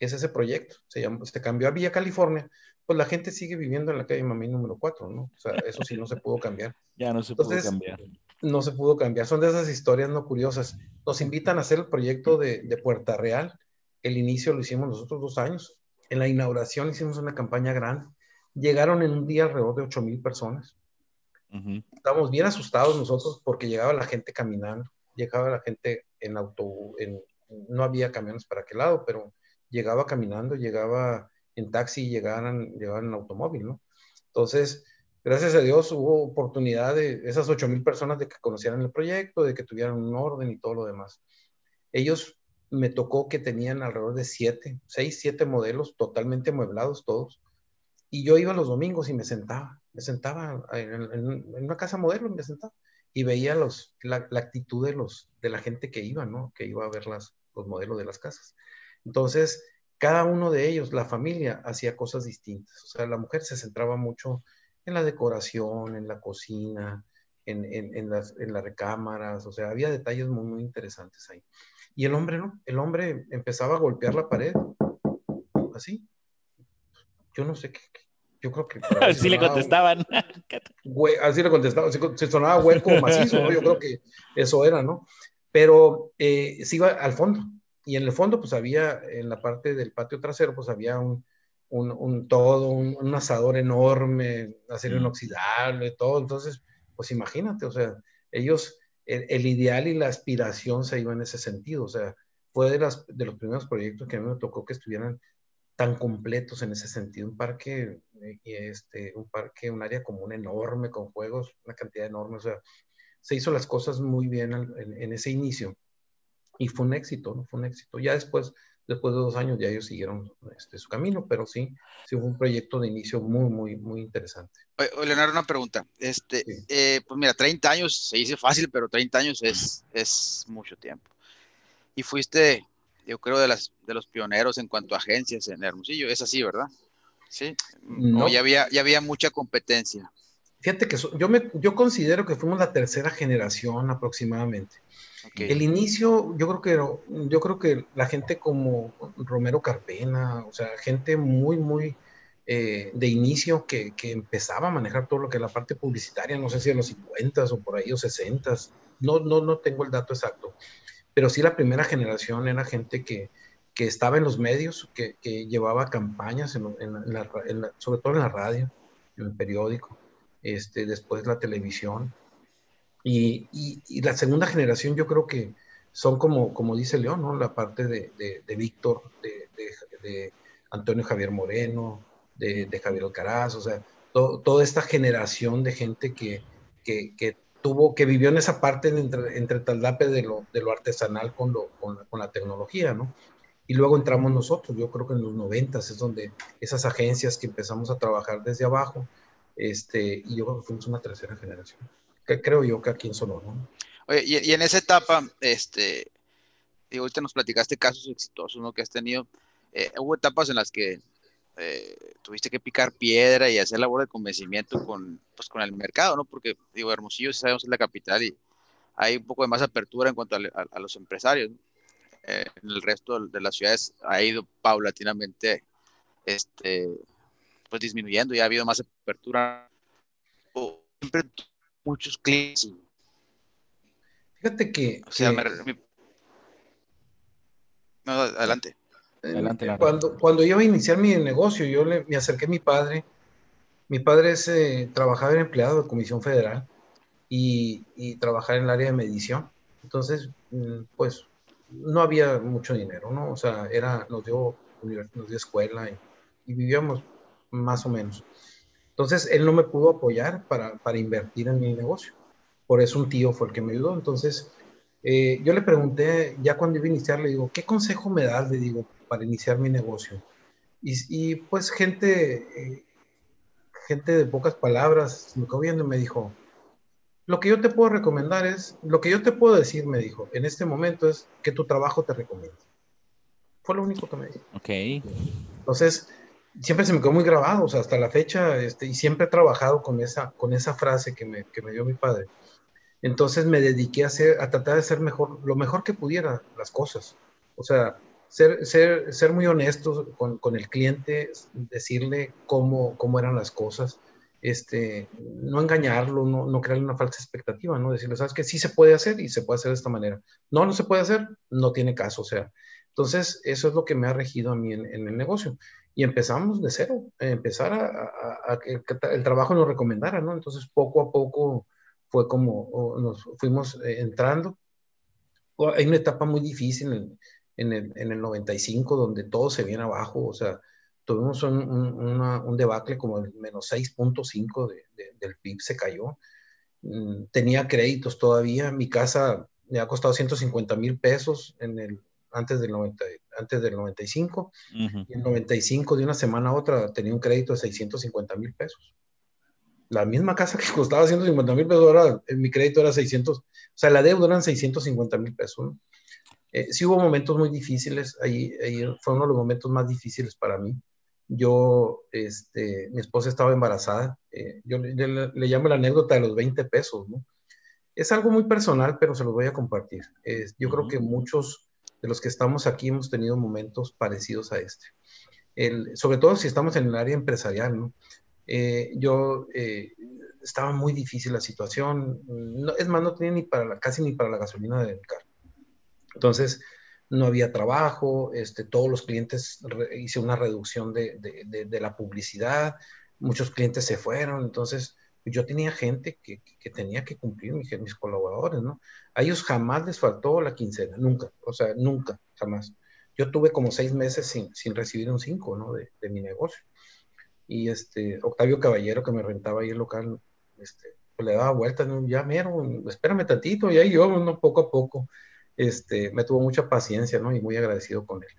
Speaker 5: es ese proyecto. Se, llamó, se cambió a Villa California, pues la gente sigue viviendo en la calle Mamey número 4, ¿no? O sea, eso sí no se pudo cambiar.
Speaker 4: Ya no se pudo
Speaker 5: Entonces,
Speaker 4: cambiar.
Speaker 5: no se pudo cambiar. Son de esas historias no curiosas. Nos invitan a hacer el proyecto de, de Puerta Real. El inicio lo hicimos nosotros dos años. En la inauguración hicimos una campaña grande. Llegaron en un día alrededor de 8 mil personas.
Speaker 4: Ujú.
Speaker 5: Estábamos bien asustados nosotros porque llegaba la gente caminando, llegaba la gente en autobús, en, no había camiones para aquel lado, pero llegaba caminando, llegaba en taxi, llegaban, llegaban en automóvil, ¿no? Entonces, gracias a Dios hubo oportunidad de esas 8 mil personas de que conocieran el proyecto, de que tuvieran un orden y todo lo demás. Ellos me tocó que tenían alrededor de 7, 6, 7 modelos totalmente amueblados todos. Y yo iba los domingos y me sentaba, me sentaba en, en- en una casa modelo, me sentaba. y veía los, la, la, actitud de, los, de la gente que iba, ¿no? Que iba a ver las, los modelos de las casas. Entonces, cada uno de ellos, la familia, hacía cosas distintas. O sea, la mujer se centraba mucho en la decoración, en la cocina, en, en, en, las, en las recámaras, o sea, había detalles muy, muy interesantes ahí. Y el hombre, ¿no? El hombre empezaba a golpear la pared, así. Yo no sé qué, yo creo que...
Speaker 4: Así le contestaban.
Speaker 5: así le contestaban, se, sonaba hueco o macizo, ¿no? Yo creo que eso era, ¿no? Pero eh, se iba al fondo, y en el fondo, pues había, en la parte del patio trasero, pues había un, un, un todo, un, un, asador enorme, acero inoxidable, todo. Entonces, pues imagínate, o sea, ellos, el, el, ideal y la aspiración se iban en ese sentido. O sea, fue de, las, de los primeros proyectos que a mí me tocó que estuvieran tan completos en ese sentido. Un parque, eh, este, un parque, un área común enorme con juegos, una cantidad enorme. O sea, se hizo las cosas muy bien en, en ese inicio y fue un éxito, ¿no? Fue un éxito. Ya después, después de dos años, ya ellos siguieron este, su camino, pero sí, sí fue un proyecto de inicio muy, muy, muy interesante.
Speaker 3: Oye, Leonardo, una pregunta. Este, sí. eh, pues mira, 30 años se dice fácil, pero 30 años es, es mucho tiempo. Y fuiste, yo creo, de, las, de los pioneros en cuanto a agencias en Hermosillo. Es así, ¿verdad? Sí. No, ya, había, ya había mucha competencia.
Speaker 5: Fíjate que so, yo, me, yo considero que fuimos la tercera generación aproximadamente. Okay. El inicio, yo creo que yo creo que la gente como Romero Carpena, o sea, gente muy, muy eh, de inicio que, que, empezaba a manejar todo lo que es la parte publicitaria, no sé si en los 50 o por ahí o 60, no, no, no tengo el dato exacto, pero sí la primera generación era gente que, que estaba en los medios, que, que llevaba campañas, sobre todo en la radio, en el periódico, este, después la televisión, y, y, y, la segunda generación yo creo que son como, como dice León, ¿no? La parte de, de, de Víctor, de, de, Antonio Javier Moreno, de, Javier Alcaraz, o sea, to, toda esta generación de gente que, que, que, tuvo, que vivió en esa parte entre, entre taldape de lo, de lo artesanal con, lo, con, la, con la tecnología, ¿no? Y luego entramos nosotros, yo creo que en los noventas es donde esas agencias que empezamos a trabajar desde abajo, este, y yo creo que fuimos una tercera generación que creo yo que aquí en Sonora. ¿no?
Speaker 3: Oye, y, y, en esa etapa, este, digo, ahorita nos platicaste casos exitosos, ¿no? Que has tenido. Eh, hubo etapas en las que eh, tuviste que picar piedra y hacer labor de convencimiento con, pues, con el mercado, ¿no? Porque, digo, Hermosillo, sabemos, es la capital y hay un poco de más apertura en cuanto a, a, a los empresarios. ¿no? Eh, en el resto de las ciudades ha ido paulatinamente, este, pues disminuyendo y ha habido más apertura. O, siempre muchos clientes.
Speaker 5: Fíjate que.
Speaker 3: O sea,
Speaker 5: que...
Speaker 3: Me... No, adelante.
Speaker 5: Adelante cuando, cuando iba a iniciar mi negocio, yo le, me acerqué a mi padre. Mi padre es eh, trabajador empleado de Comisión Federal y, y trabajar en el área de medición. Entonces, mm, pues, no había mucho dinero, ¿no? O sea, era, nos dio, nos dio escuela y, y vivíamos más o menos. Entonces, él no me pudo apoyar para, para, invertir en mi negocio. Por eso un tío fue el que me ayudó. Entonces, eh, yo le pregunté, ya cuando iba a iniciar, le digo, ¿qué consejo me das, le digo, para iniciar mi negocio? Y, y pues gente, eh, gente de pocas palabras, me quedó viendo y me dijo, lo que yo te puedo recomendar es, lo que yo te puedo decir, me dijo, en este momento es que tu trabajo te recomiende. Fue lo único que me dijo.
Speaker 4: Ok.
Speaker 5: Entonces, siempre se me quedó muy grabado, o sea, hasta la fecha, este, y siempre he trabajado con esa, con esa frase que me, que me dio mi padre. Entonces me dediqué a, hacer, a tratar de hacer mejor, lo mejor que pudiera las cosas. O sea, ser, ser, ser muy honesto con, con, el cliente, decirle cómo, cómo eran las cosas, este, no engañarlo, no, no crearle una falsa expectativa, ¿no? Decirle, sabes que sí se puede hacer y se puede hacer de esta manera. No, no se puede hacer, no tiene caso, o sea. Entonces, eso es lo que me ha regido a mí en, en el negocio y empezamos de cero, empezar a, a, a, que el trabajo nos recomendara, ¿no? Entonces, poco a poco fue como nos fuimos eh, entrando. Hay una etapa muy difícil en, en, el, en el 95 donde todo se viene abajo, o sea, tuvimos un, un, una, un debacle como el menos 6.5 de, de, del PIB se cayó. Mm, tenía créditos todavía, mi casa me ha costado 150 mil pesos en el antes del, 90, antes del 95. Uh -huh. Y en 95, de una semana a otra, tenía un crédito de 650 mil pesos. La misma casa que costaba 150 mil pesos, ahora en mi crédito era 600, o sea, la deuda eran 650 mil pesos. ¿no? Eh, sí hubo momentos muy difíciles, ahí, ahí, fue uno de los momentos más difíciles para mí. Yo, este, mi esposa estaba embarazada, eh, yo le, le, le, llamo la anécdota de los 20 pesos, ¿no? Es algo muy personal, pero se los voy a compartir. Eh, yo uh -huh. creo que muchos de los que estamos aquí hemos tenido momentos parecidos a este. El, sobre todo si estamos en el área empresarial, ¿no? Eh, yo eh, estaba muy difícil la situación, no, es más, no tenía ni para la, casi ni para la gasolina del carro. Entonces, no había trabajo, este, todos los clientes, re, hice una reducción de, de, la publicidad, muchos clientes se fueron, entonces yo tenía gente que, que tenía que cumplir, mis, colaboradores, ¿no? A ellos jamás les faltó la quincena, nunca, o sea, nunca, jamás. Yo tuve como seis meses sin, sin recibir un cinco, ¿no? De mi negocio y este, Octavio Caballero, que me rentaba ahí el local, este, pues le daba vueltas, ¿no? ya mero, espérame tantito, y ahí yo, ¿no? poco a poco, este, me tuvo mucha paciencia, ¿no? Y muy agradecido con él.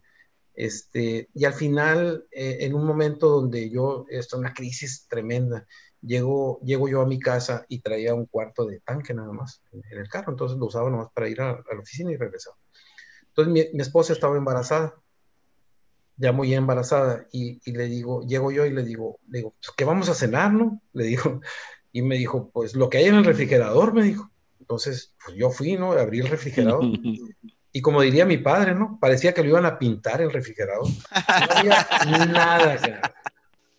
Speaker 5: Este, y al final, eh, en un momento donde yo, esto, una crisis tremenda, llego, llego yo a mi casa y traía un cuarto de tanque nada más en, el carro, entonces lo usaba nomás para ir a, a la oficina y regresaba. Entonces mi, mi esposa estaba embarazada, ya muy embarazada, y, y, le digo, llego yo y le digo, le digo, pues, ¿qué vamos a cenar, no? Le digo, y me dijo, pues lo que hay en el refrigerador, me dijo. Entonces, pues yo fui, ¿no? Abrí el refrigerador. Y como diría mi padre, ¿no? Parecía que lo iban a pintar el refrigerador. No había nada.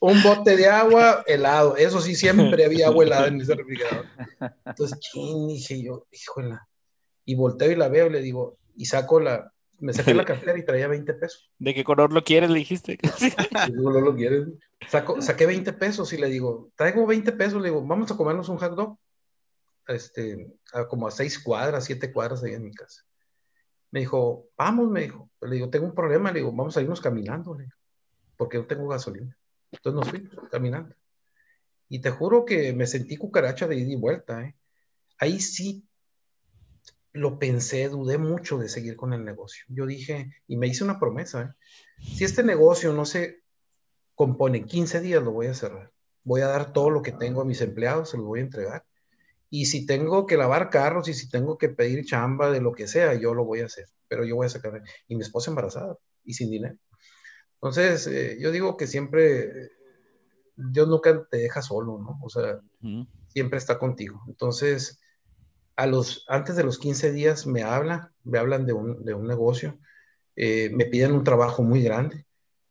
Speaker 5: Un bote de agua helado. Eso sí, siempre había agua helada en ese refrigerador. Entonces, ¿quién? Dije yo, híjole. Y volteo y la veo y le digo, y saco la, me saqué la cartera y traía 20 pesos.
Speaker 4: ¿De qué color lo quieres? Le dijiste.
Speaker 5: ¿De qué color lo quieres? Saco, saqué 20 pesos y le digo, traigo 20 pesos, le digo, vamos a comernos un hot dog. Este, a como a 6 cuadras, 7 cuadras ahí en mi casa. Me dijo, vamos, me dijo. Le digo, tengo un problema, le digo, vamos a irnos caminando, le digo, porque no tengo gasolina. Entonces nos fuimos caminando. Y te juro que me sentí cucaracha de ida y vuelta, ¿eh? Ahí sí lo pensé, dudé mucho de seguir con el negocio. Yo dije, y me hice una promesa, ¿eh? si este negocio no se compone en 15 días, lo voy a cerrar. Voy a dar todo lo que tengo a mis empleados, se los voy a entregar. Y si tengo que lavar carros y si tengo que pedir chamba de lo que sea, yo lo voy a hacer. Pero yo voy a sacar. Y mi esposa embarazada y sin dinero. Entonces, eh, yo digo que siempre, Dios nunca te deja solo, ¿no? O sea, uh -huh. siempre está contigo. Entonces, a los, antes de los 15 días me hablan, me hablan de un, de un negocio, eh, me piden un trabajo muy grande,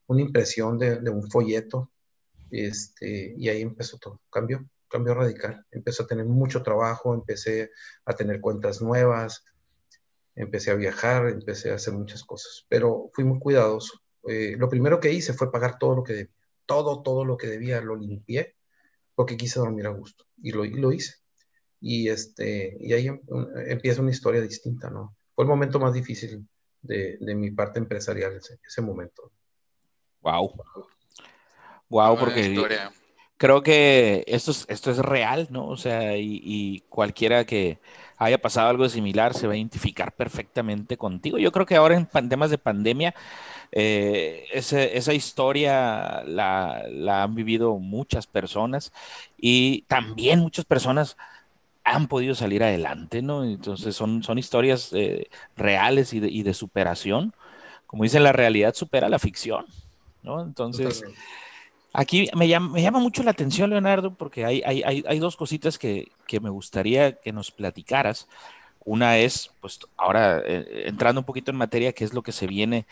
Speaker 5: una impresión de, de, un folleto, este, y ahí empezó todo, cambió, cambió radical, empecé a tener mucho trabajo, empecé a tener cuentas nuevas, empecé a viajar, empecé a hacer muchas cosas, pero fui muy cuidadoso. Eh, lo primero que hice fue pagar todo lo que debía, todo, todo lo que debía lo limpié, porque quise dormir a gusto, y lo, y lo hice y, este, y ahí em, empieza una historia distinta, ¿no? Fue el momento más difícil de, de mi parte empresarial, ese, ese, momento.
Speaker 4: Wow. Wow, porque creo que esto es, esto es real, ¿no? O sea, y, y, cualquiera que haya pasado algo similar se va a identificar perfectamente contigo. Yo creo que ahora en temas de pandemia, eh, ese, esa historia la, la han vivido muchas personas y también muchas personas han podido salir adelante, ¿no? Entonces son, son historias eh, reales y de, y de, superación. Como dicen, la realidad supera la ficción, ¿no? Entonces, Totalmente. aquí me llama, me llama, mucho la atención, Leonardo, porque hay, hay, hay, hay dos cositas que, que, me gustaría que nos platicaras. Una es, pues ahora eh, entrando un poquito en materia, qué es lo que se viene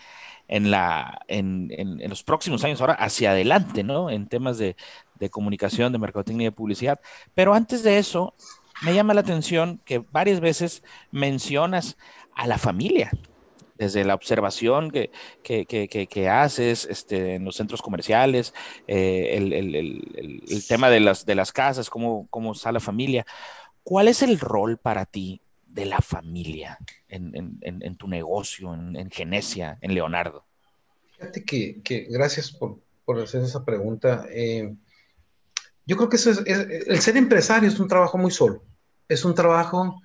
Speaker 4: en, la, en, en, en los próximos años, ahora hacia adelante, ¿no? En temas de, de comunicación, de mercadotecnia y de publicidad. Pero antes de eso, me llama la atención que varias veces mencionas a la familia, desde la observación que, que, que, que haces este, en los centros comerciales, eh, el, el, el, tema de las, de las casas, cómo, cómo está la familia. ¿Cuál es el rol para ti de la familia en, en, en tu negocio, en, Genesia, en Leonardo?
Speaker 5: Fíjate que, gracias por, por, hacer esa pregunta. Eh, yo creo que eso es, es, el ser empresario es un trabajo muy solo. Es un trabajo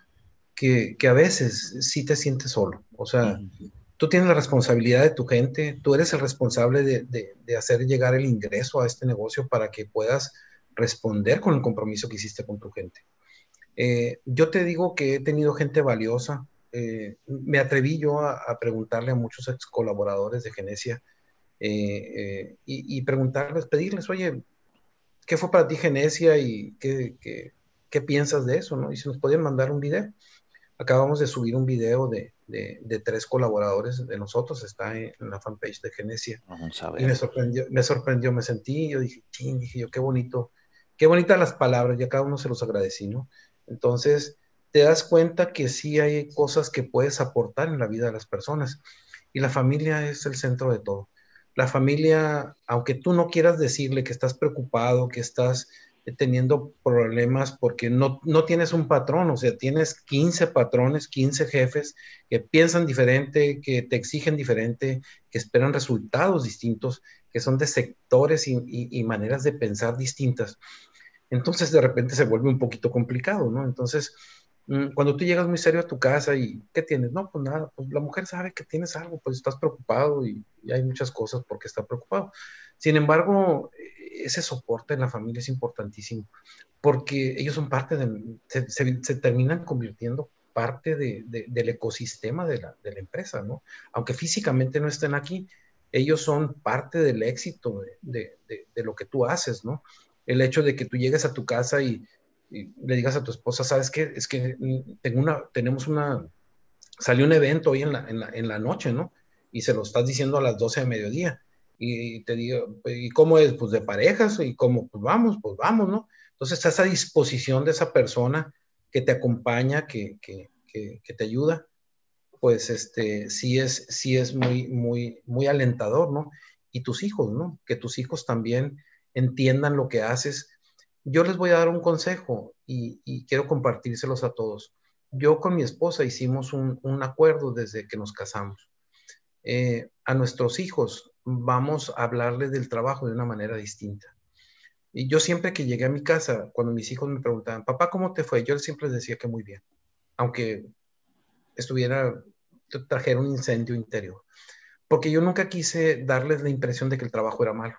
Speaker 5: que, que a veces sí te sientes solo. O sea, uh -huh. tú tienes la responsabilidad de tu gente, tú eres el responsable de, de, de, hacer llegar el ingreso a este negocio para que puedas responder con el compromiso que hiciste con tu gente. Eh, yo te digo que he tenido gente valiosa. Eh, me atreví yo a, preguntarle a muchos ex colaboradores de Genesia y, y, preguntarles, pedirles, oye, ¿qué fue para ti Genesia y qué, qué, qué piensas de eso? ¿no? Y si nos podían mandar un video. Acabamos de subir un video de, de, tres colaboradores de nosotros, está en, la fanpage de Genesia. Y me sorprendió, me sorprendió, me sentí, yo dije, ching, dije yo, qué bonito, qué bonitas las palabras, y a cada uno se los agradecí, ¿no? Entonces, te das cuenta que sí hay cosas que puedes aportar en la vida de las personas. Y la familia es el centro de todo. La familia, aunque tú no quieras decirle que estás preocupado, que estás teniendo problemas porque no, no tienes un patrón, o sea, tienes 15 patrones, 15 jefes que piensan diferente, que te exigen diferente, que esperan resultados distintos, que son de sectores y, maneras de pensar distintas. Entonces de repente se vuelve un poquito complicado, ¿no? Entonces, cuando tú llegas muy serio a tu casa y ¿qué tienes? No, pues nada, pues la mujer sabe que tienes algo, pues estás preocupado y, y hay muchas cosas porque está preocupado. Sin embargo, ese soporte en la familia es importantísimo, porque ellos son parte de, se, terminan convirtiendo parte de, del ecosistema de la, de la, empresa, ¿no? Aunque físicamente no estén aquí, ellos son parte del éxito de, lo que tú haces, ¿no? El hecho de que tú llegues a tu casa y, le digas a tu esposa, ¿sabes qué? Es que tengo una, tenemos una, salió un evento hoy en la, en la, en la noche, ¿no? Y se lo estás diciendo a las 12 de mediodía y te digo, ¿y cómo es? Pues de parejas, y cómo, pues vamos, pues vamos, ¿no? Entonces está esa disposición de esa persona que te acompaña, que, que, que, te ayuda, pues este, sí es, sí es muy, muy, muy alentador, ¿no? Y tus hijos, ¿no? Que tus hijos también entiendan lo que haces. Yo les voy a dar un consejo y, quiero compartírselos a todos. Yo con mi esposa hicimos un, un acuerdo desde que nos casamos. Eh, a nuestros hijos vamos a hablarles del trabajo de una manera distinta. Y yo siempre que llegué a mi casa, cuando mis hijos me preguntaban, papá, ¿cómo te fue? Yo siempre les decía que muy bien, aunque estuviera, trajera un incendio interior. Porque yo nunca quise darles la impresión de que el trabajo era malo,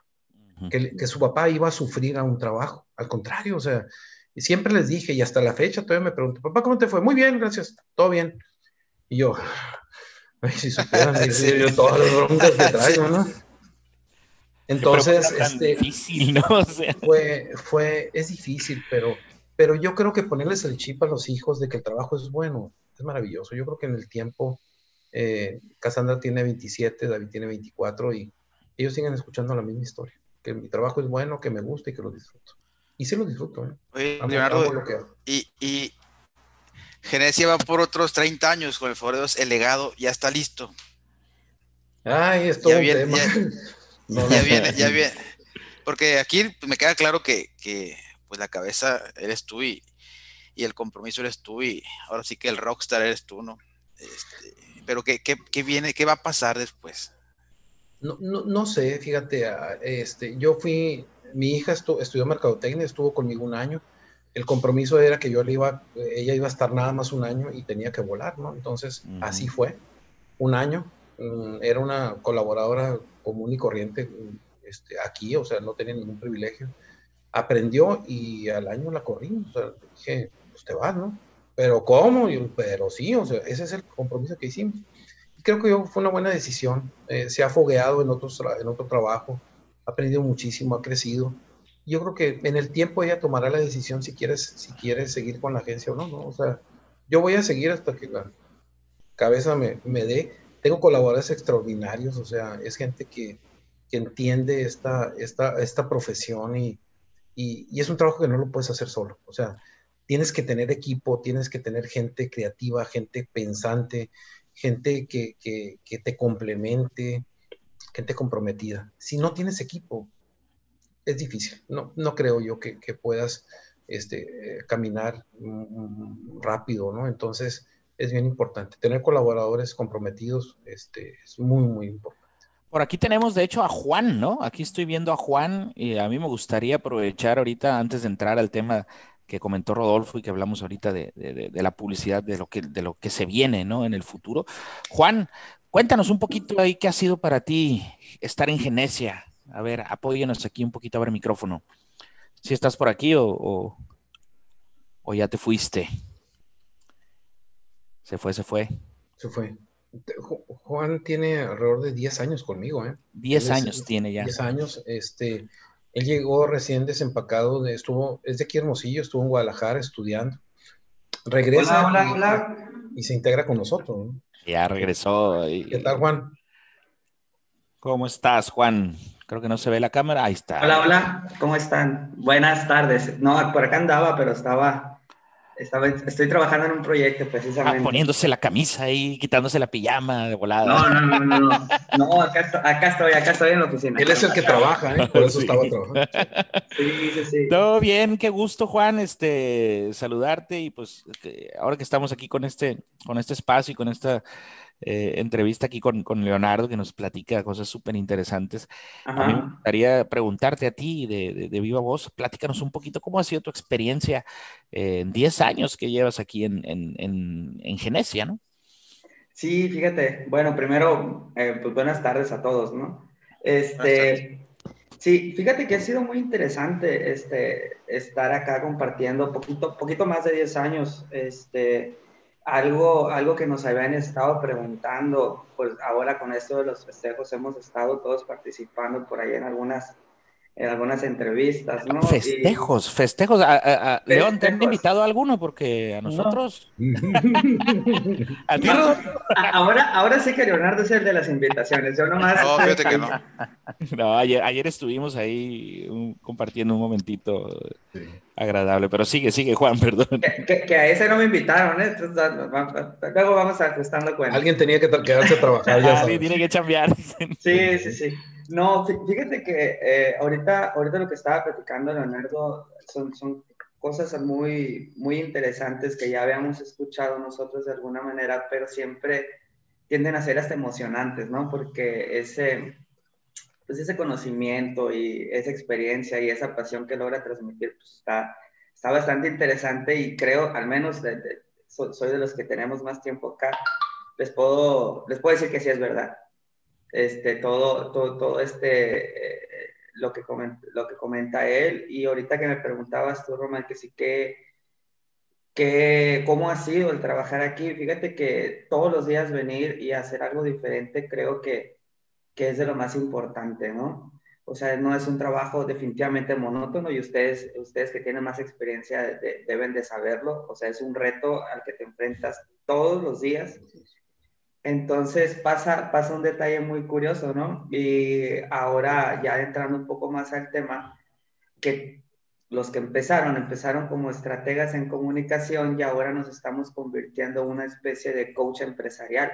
Speaker 5: que, que, su papá iba a sufrir a un trabajo. Al contrario, o sea, siempre les dije, y hasta la fecha todavía me preguntan, papá, ¿cómo te fue? Muy bien, gracias, todo bien. Y yo, Ay, si supieran yo todas las broncas que traigo, ¿no? Entonces, este,
Speaker 4: difícil, ¿no?
Speaker 5: fue, fue, es difícil, pero, pero yo creo que ponerles el chip a los hijos de que el trabajo es bueno, es maravilloso. Yo creo que en el tiempo, eh, Cassandra tiene 27, David tiene 24 y ellos siguen escuchando la misma historia, que mi trabajo es bueno, que me gusta y que lo disfruto. Y sí lo disfruto, ¿eh?
Speaker 3: Oye, Leonardo, y, y, Genesia va por otros 30 años con el favor de Dios, el legado ya está listo.
Speaker 5: Ay, esto ya viene,
Speaker 3: Ya, viene, ya viene. Porque aquí me queda claro que, pues la cabeza eres tú y, el compromiso eres tú y ahora sí que el rockstar eres tú, ¿no? Este, pero ¿qué, qué, viene, qué va a pasar después?
Speaker 5: No, no, no sé, fíjate, ah, este, yo fui, mi hija estudió mercadotecnia, estuvo conmigo un año, el compromiso era que yo le iba, ella iba a estar nada más un año y tenía que volar, ¿no? Entonces, así fue, un año. Mm, era una colaboradora común y corriente este, aquí, o sea, no tenía ningún privilegio. Aprendió y al año la corrí, o sea, dije, pues te vas, ¿no? Pero ¿cómo? pero sí, o sea, ese es el compromiso que hicimos. Creo que yo, fue una buena decisión. Eh, se ha fogueado en, otros, en otro trabajo, ha aprendido muchísimo, ha crecido yo creo que en el tiempo ella tomará la decisión si quieres, si quieres seguir con la agencia o no, ¿no? O sea, yo voy a seguir hasta que la cabeza me, me dé. Tengo colaboradores extraordinarios, o sea, es gente que, que entiende esta, esta, esta profesión y, y, y, es un trabajo que no lo puedes hacer solo. O sea, tienes que tener equipo, tienes que tener gente creativa, gente pensante, gente que, que, que te complemente, gente comprometida. Si no tienes equipo, es difícil. No, no creo yo que, puedas este, eh, caminar rápido, ¿no? Entonces, es bien importante. Tener colaboradores comprometidos este, es muy, muy importante.
Speaker 4: Por aquí tenemos, de hecho, a Juan, ¿no? Aquí estoy viendo a Juan y a mí me gustaría aprovechar ahorita, antes de entrar al tema que comentó Rodolfo y que hablamos ahorita de, de, la publicidad, de lo, que, de lo que se viene, ¿no? En el futuro. Juan, cuéntanos un poquito ahí qué ha sido para ti estar en Genesia, a ver, apóyenos aquí un poquito a ver el micrófono. si estás por aquí o, o, o ya te fuiste. Se fue, se fue.
Speaker 5: Se fue. Juan tiene alrededor de 10 años conmigo, ¿eh?
Speaker 4: 10
Speaker 5: Él es-
Speaker 4: años tiene ya.
Speaker 5: 10 años, este, él llegó recién desempacado, de, estuvo, es de aquí Hermosillo, estuvo en Guadalajara estudiando. Regresa
Speaker 7: Hola, hola,
Speaker 5: y,
Speaker 7: hola.
Speaker 5: y se integra con nosotros. ¿no?
Speaker 4: Ya regresó. y-
Speaker 5: ¿Qué tal, Juan?
Speaker 4: ¿Cómo estás, Juan? Creo que no se ve la cámara. Ahí está.
Speaker 7: Hola, hola, ¿cómo están? Buenas tardes. No, por acá andaba, pero estaba, estaba, estoy trabajando en un proyecto
Speaker 4: Ah,
Speaker 7: precisamente.
Speaker 4: poniéndose la camisa ahí, quitándose la pijama de volada.
Speaker 7: No, no, no, no, no. No, acá, esto- acá estoy, acá estoy en la oficina.
Speaker 5: Él es el que trabaja, ¿eh? Por eso
Speaker 4: Sí.
Speaker 5: estaba trabajando.
Speaker 7: Sí, sí, sí.
Speaker 4: Todo bien, qué gusto, Juan, este, saludarte y pues que ahora que estamos aquí con este, con este espacio y con esta eh, entrevista aquí con, con Leonardo que nos platica cosas súper interesantes, a mí me gustaría preguntarte a ti de, de- de viva voz, platícanos un poquito cómo ha sido tu experiencia eh, en 10 años que llevas aquí en, en, en, en Genesia, ¿no?
Speaker 7: Sí, fíjate. Bueno, primero, eh, pues buenas tardes a todos, ¿no? Este, sí, fíjate que ha sido muy interesante este, estar acá compartiendo poquito, poquito más de 10 años, este, algo, algo que nos habían estado preguntando, pues ahora con esto de los festejos hemos estado todos participando por ahí en algunas, en algunas entrevistas, ¿no? Y-
Speaker 4: Festejos, festejos. A- a- a- León, ¿te han invitado a alguno? Porque a nosotros, a ti,
Speaker 7: No,
Speaker 4: Rodolfo,
Speaker 7: a- ahora, ahora sí que Leonardo es el de las invitaciones. Yo nomás.
Speaker 3: No, fíjate que no.
Speaker 4: No, ayer, ayer estuvimos ahí compartiendo un momentito agradable, pero sigue, sigue, Juan, perdón.
Speaker 7: Que, que- que a ese no me invitaron, ¿eh? Entonces, luego vamos ajustando cuentas.
Speaker 5: Alguien tenía que quedarse a trabajar, ya
Speaker 4: Ah, sí,
Speaker 5: sabes.
Speaker 4: tiene que chambear.
Speaker 7: Sí, sí, sí. No, fí- fíjate que eh, ahorita, ahorita lo que estaba platicando Leonardo son, son cosas muy, muy interesantes que ya habíamos escuchado nosotros de alguna manera, pero siempre tienden a ser hasta emocionantes, ¿no? Porque ese, pues ese conocimiento y esa experiencia y esa pasión que logra transmitir, pues está, está bastante interesante y creo, al menos de- de- so- soy de los que tenemos más tiempo acá, les puedo, les puedo decir que sí es verdad este, todo, todo, todo este, eh, lo, que comenta, lo que comenta él. Y ahorita que me preguntabas tú, Román, que sí que, que, ¿cómo ha sido el trabajar aquí? Fíjate que todos los días venir y hacer algo diferente creo que, que es de lo más importante, ¿no? O sea, no es un trabajo definitivamente monótono y ustedes, ustedes que tienen más experiencia de- deben de saberlo. O sea, es un reto al que te enfrentas todos los días entonces pasa, pasa un detalle muy curioso, ¿no? Y ahora ya entrando un poco más al tema, que los que empezaron, empezaron como estrategas en comunicación y ahora nos estamos convirtiendo en una especie de coach empresarial.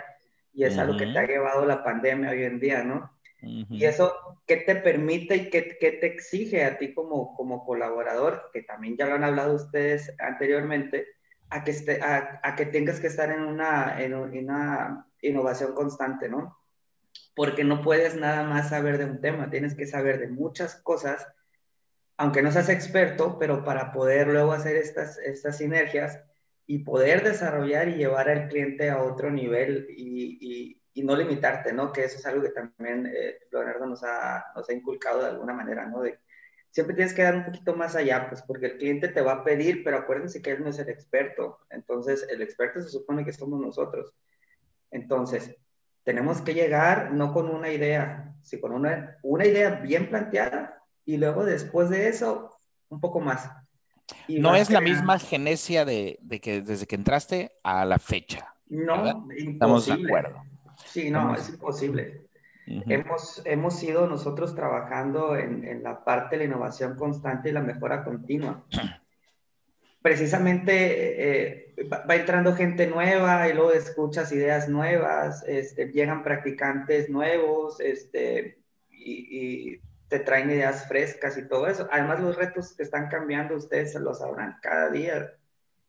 Speaker 7: Y es algo que te ha llevado la pandemia hoy en día, ¿no? Y eso, ¿qué te permite y qué, qué te exige a ti como, como colaborador? Que también ya lo han hablado ustedes anteriormente, a que, esté, a, a que tengas que estar una, en una innovación constante, ¿no? Porque no puedes nada más saber de un tema, tienes que saber de muchas cosas, aunque no seas experto, pero para poder luego hacer estas, estas sinergias y poder desarrollar y llevar al cliente a otro nivel y, y- no limitarte, ¿no? Que eso es algo que también eh, Leonardo nos ha, nos ha inculcado de alguna manera, ¿no? De, siempre tienes que dar un poquito más allá, pues porque el cliente te va a pedir, pero acuérdense que él no es el experto. Entonces, el experto se supone que somos nosotros. Entonces, tenemos que llegar no con una idea, sino con una, una idea bien planteada y luego después de eso, un poco más. Y
Speaker 4: No
Speaker 7: vas
Speaker 4: es la misma genesia de, de que desde que entraste a la fecha. ¿verdad?
Speaker 7: No,
Speaker 4: Estamos de
Speaker 7: imposible.
Speaker 4: acuerdo.
Speaker 7: Sí, no,
Speaker 4: Estamos-
Speaker 7: es imposible.
Speaker 4: Ujú.
Speaker 7: Hemos, hemos ido nosotros trabajando en, en la parte de la innovación constante y la mejora continua. Precisamente eh, va, entrando gente nueva y luego escuchas ideas nuevas, este, llegan practicantes nuevos este, y, y te traen ideas frescas y todo eso. Además, los retos que están cambiando, ustedes se los sabrán cada día.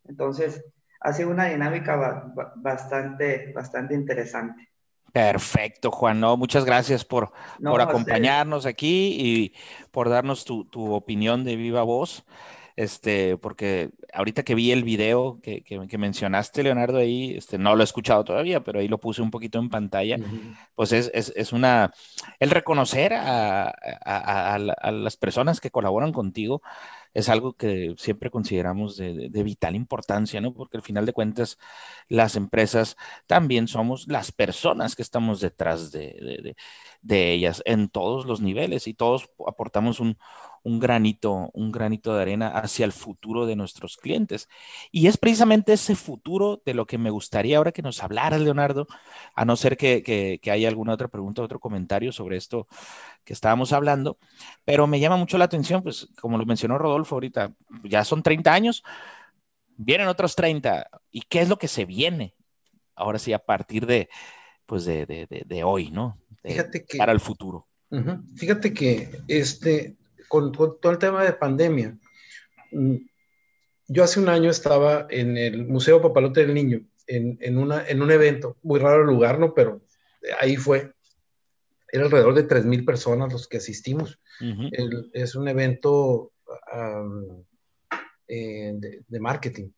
Speaker 7: Entonces, ha sido una dinámica ba- ba- bastante, bastante interesante.
Speaker 4: Perfecto, Juan. No, muchas gracias por,
Speaker 7: No,
Speaker 4: por acompañarnos aquí y por darnos tu, tu opinión de viva voz. Este, porque ahorita que vi el video que, que- que mencionaste, Leonardo, ahí, este, no lo he escuchado todavía, pero ahí lo puse un poquito en pantalla. Pues es, es, es una, el reconocer a, a- a- a la- a las personas que colaboran contigo, es algo que siempre consideramos de, vital importancia, ¿no? Porque al final de cuentas, las empresas también somos las personas que estamos detrás de, de ellas en todos los niveles y todos aportamos un, un granito, un granito de arena hacia el futuro de nuestros clientes. Y es precisamente ese futuro de lo que me gustaría ahora que nos hablara Leonardo, a no ser que, que, haya alguna otra pregunta, otro comentario sobre esto que estábamos hablando, pero me llama mucho la atención, pues como lo mencionó Rodolfo ahorita, ya son 30 años, vienen otros 30, ¿y qué es lo que se viene? Ahora sí, a partir de, pues de, de, hoy, ¿no?
Speaker 5: Fíjate que,
Speaker 4: para el futuro.
Speaker 5: Fíjate que este, con, todo el tema de pandemia, mm, yo hace un año estaba en el Museo Papalote del Niño, en, en, una, en un evento, muy raro el lugar, ¿no? Pero ahí fue. Era alrededor de 3.000 personas los que asistimos. es un evento eh, de, marketing.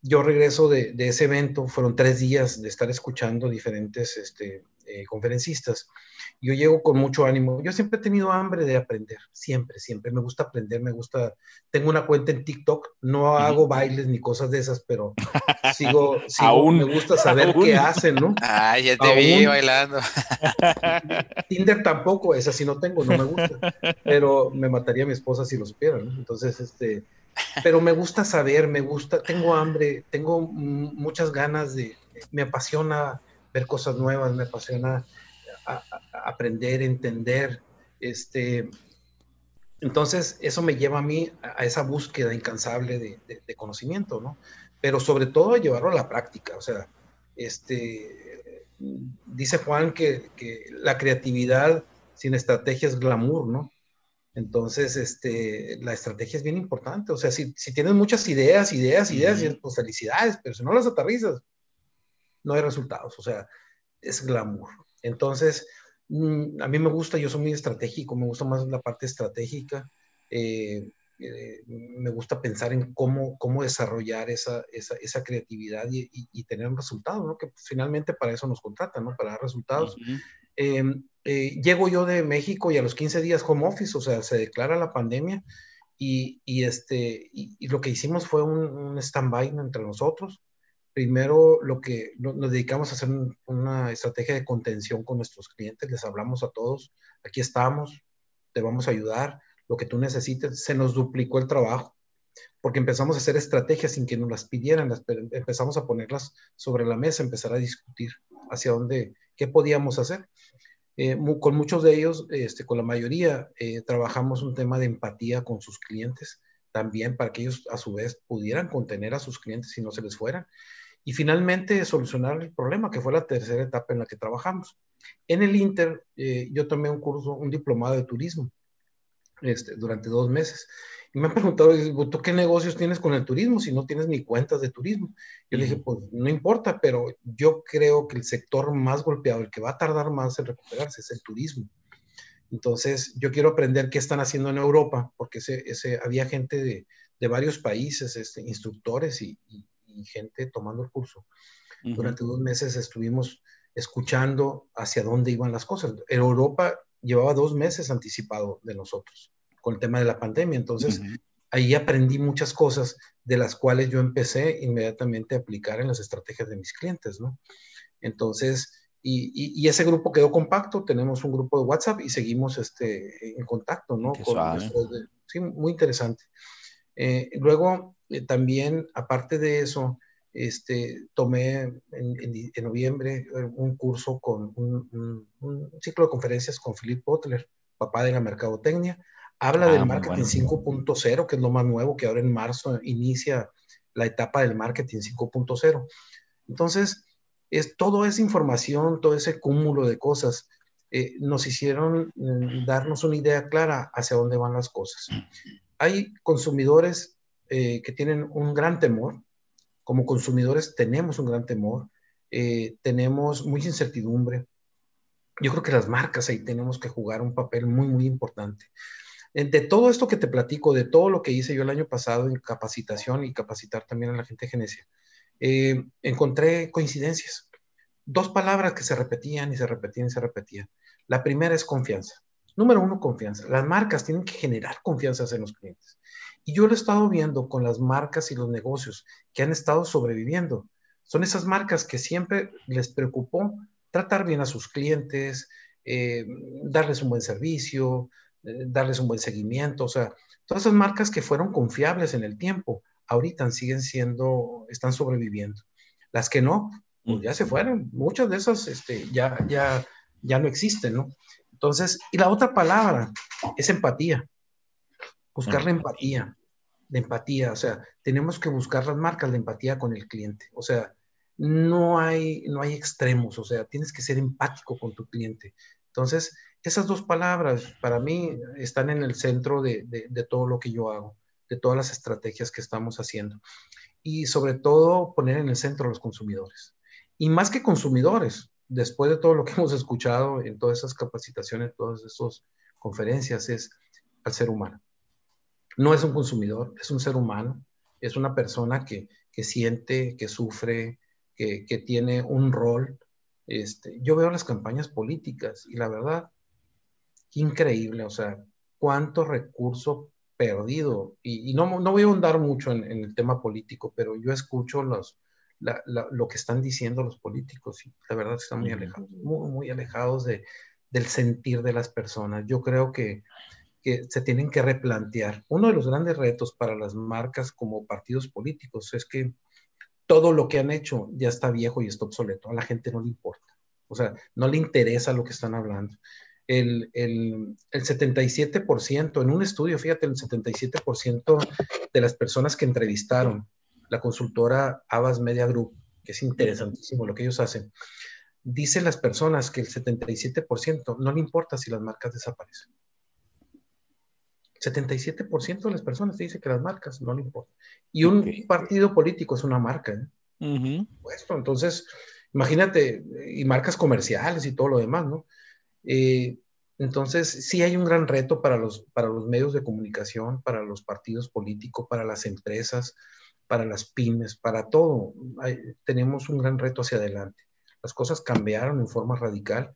Speaker 5: Yo regreso de, de, ese evento, fueron tres días de estar escuchando diferentes este, eh, conferencistas. Yo llego con mucho ánimo. Yo siempre he tenido hambre de aprender, siempre, siempre. Me gusta aprender, me gusta. Tengo una cuenta en TikTok, no hago bailes ni cosas de esas, pero sigo, aún, me gusta saber qué hacen, ¿no?
Speaker 3: Ay, ya te vi bailando.
Speaker 5: Tinder tampoco, esa sí no tengo, no me gusta, pero me mataría mi esposa si lo supiera, ¿no? Entonces, este, pero me gusta saber, me gusta, tengo hambre, tengo muchas ganas de, me apasiona ver cosas nuevas, me apasiona aprender, entender. Este, entonces, eso me lleva a mí a, esa búsqueda incansable de, conocimiento, ¿no? Pero sobre todo a llevarlo a la práctica. O sea, este, dice Juan que, la creatividad sin estrategia es glamour, ¿no? Entonces, este, la estrategia es bien importante. O sea, si, si tienes muchas ideas, ideas, ideas, pues felicidades, pero si no las aterrizas, no hay resultados, o sea, es glamour. Entonces, mm, a mí me gusta, yo soy muy estratégico, me gusta más la parte estratégica, eh, eh, me gusta pensar en cómo, cómo desarrollar esa, esa, esa creatividad y, y, tener un resultado, ¿no? Que finalmente para eso nos contratan, ¿no? Para dar resultados. Eh, llego yo de México y a los 15 días home office, o sea, se declara la pandemia y, y este, y, lo que hicimos fue un, un stand-by entre nosotros primero lo que nos dedicamos a hacer una estrategia de contención con nuestros clientes, les hablamos a todos, aquí estamos, te vamos a ayudar, lo que tú necesites, se nos duplicó el trabajo, porque empezamos a hacer estrategias sin que nos las pidieran, empezamos a ponerlas sobre la mesa, empezar a discutir hacia dónde, qué podíamos hacer. Eh, con muchos de ellos, este, con la mayoría, eh, trabajamos un tema de empatía con sus clientes también para que ellos a su vez pudieran contener a sus clientes y no se les fueran y finalmente solucionar el problema, que fue la tercera etapa en la que trabajamos. En el Inter, eh, yo tomé un curso, un diplomado de turismo este, durante dos meses. Y me han preguntado, ¿tú qué negocios tienes con el turismo si no tienes ni cuentas de turismo? Yo le dije, pues no importa, pero yo creo que el sector más golpeado, el que va a tardar más en recuperarse, es el turismo. Entonces, yo quiero aprender qué están haciendo en Europa, porque ese, ese, había gente de, de varios países, este, instructores y, gente tomando el curso. Durante dos meses estuvimos escuchando hacia dónde iban las cosas. Europa llevaba dos meses anticipado de nosotros con el tema de la pandemia. Entonces, ahí aprendí muchas cosas de las cuales yo empecé inmediatamente a aplicar en las estrategias de mis clientes, ¿no? Entonces, y, ese grupo quedó compacto, tenemos un grupo de WhatsApp y seguimos este, en contacto, ¿no? sí, muy interesante. Eh, luego, eh, también, aparte de eso, este, tomé en, noviembre eh, un curso con un, ciclo de conferencias con Philip Butler, papá de la mercadotecnia. Habla del ah, marketing 5.0, que es lo más nuevo, que ahora en marzo inicia la etapa del marketing 5.0. Entonces, es, toda esa información, todo ese cúmulo de cosas, eh, nos hicieron mm, darnos una idea clara hacia dónde van las cosas. Hay consumidores eh, que tienen un gran temor. Como consumidores tenemos un gran temor, eh, tenemos mucha incertidumbre. Yo creo que las marcas ahí tenemos que jugar un papel muy, muy importante. De todo esto que te platico, de todo lo que hice yo el año pasado en capacitación y capacitar también a la gente de Genesia, eh, encontré coincidencias. Dos palabras que se repetían y se repetían y se repetían. La primera es confianza. Número uno, confianza. Las marcas tienen que generar confianza en los clientes. Y yo lo he estado viendo con las marcas y los negocios que han estado sobreviviendo. Son esas marcas que siempre les preocupó tratar bien a sus clientes, eh, darles un buen servicio, eh, darles un buen seguimiento. O sea, todas esas marcas que fueron confiables en el tiempo, ahorita siguen siendo, están sobreviviendo. Las que no, pues ya se fueron. Muchas de esas este, ya, ya, ya no existen, ¿no? Entonces, y la otra palabra es empatía. Buscar la empatía, de empatía, o sea, tenemos que buscar las marcas de empatía con el cliente. O sea, no hay, no hay extremos, o sea, tienes que ser empático con tu cliente. Entonces, esas dos palabras para mí están en el centro de, de, todo lo que yo hago, de todas las estrategias que estamos haciendo. Y sobre todo poner en el centro a los consumidores. Y más que consumidores, después de todo lo que hemos escuchado en todas esas capacitaciones, todas esas conferencias, es al ser humano. No es un consumidor, es un ser humano, es una persona que, que siente, que sufre, que, que tiene un rol. Este, yo veo las campañas políticas y la verdad, increíble, o sea, cuánto recurso perdido. Y, no, no, voy a ahondar mucho en, en, el tema político, pero yo escucho los, lo que están diciendo los políticos y la verdad están muy alejados, muy, muy alejados de, del sentir de las personas. Yo creo que, que se tienen que replantear. Uno de los grandes retos para las marcas como partidos políticos es que todo lo que han hecho ya está viejo y está obsoleto. A la gente no le importa. O sea, no le interesa lo que están hablando. El, el, el 77%, en un estudio, fíjate, el 77% de las personas que entrevistaron la consultora Abbas Media Group, que es interesantísimo lo que ellos hacen, dice las personas que el 77% no le importa si las marcas desaparecen. 77% de las personas te dice que las marcas no le importan. Y un partido político es una marca. ¿eh? entonces, imagínate, y marcas comerciales y todo lo demás, ¿no? Eh, entonces, sí hay un gran reto para los, para los medios de comunicación, para los partidos políticos, para las empresas, para las pymes, para todo. tenemos un gran reto hacia adelante. Las cosas cambiaron en forma radical.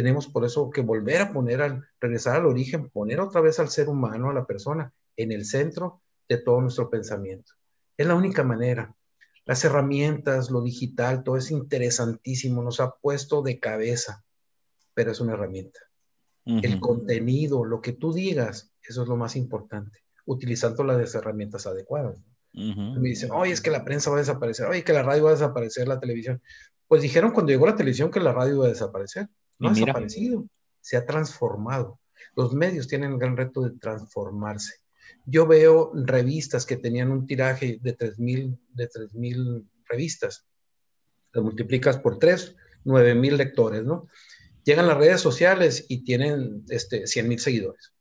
Speaker 5: Tenemos por eso que volver a poner al, regresar al origen, poner otra vez al ser humano, a la persona, en el centro de todo nuestro pensamiento. Es la única manera. Las herramientas, lo digital, todo es interesantísimo, nos ha puesto de cabeza, pero es una herramienta. El contenido, lo que tú digas, eso es lo más importante, utilizando las herramientas adecuadas. Me dicen, oye, es que la prensa va a desaparecer, oye, que la radio va a desaparecer, la televisión. Pues dijeron cuando llegó la televisión que la radio iba a desaparecer. No ha desaparecido, se ha transformado. Los medios tienen el gran reto de transformarse. Yo veo revistas que tenían un tiraje de 3.000 de 3000 revistas. Lo multiplicas por 3, 9.000 lectores, ¿no? Llegan las redes sociales y tienen este, 100.000 seguidores.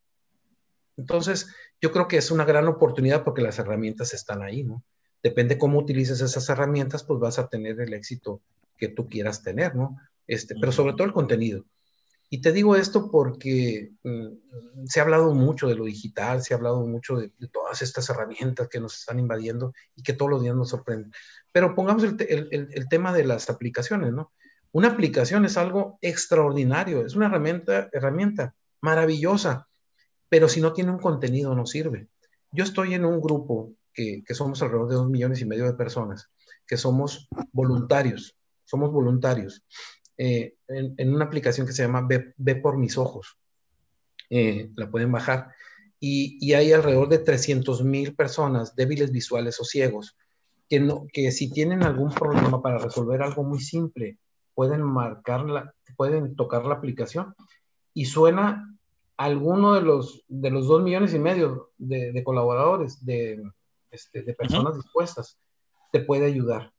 Speaker 5: Entonces, yo creo que es una gran oportunidad porque las herramientas están ahí, ¿no? Depende cómo utilices esas herramientas, pues vas a tener el éxito que tú quieras tener, ¿no? Este, pero sobre todo el contenido. Y te digo esto porque mm, se ha hablado mucho de lo digital, se ha hablado mucho de, todas estas herramientas que nos están invadiendo y que todos los días nos sorprenden. Pero pongamos el, el, el tema de las aplicaciones, ¿no? Una aplicación es algo extraordinario, es una herramienta, herramienta maravillosa pero si no tiene un contenido no sirve. Yo estoy en un grupo que, que somos alrededor de dos millones y medio de personas, que somos voluntarios, somos voluntarios, eh, en, una aplicación que se llama Ve, por mis ojos. Eh, la pueden bajar. Y, y, hay alrededor de 300 mil personas débiles visuales o ciegos que, no, que si tienen algún problema para resolver algo muy simple, pueden marcarla, pueden tocar la aplicación y suena alguno de los, de los dos millones y medio de, colaboradores, de, este, de personas dispuestas, te puede ayudar.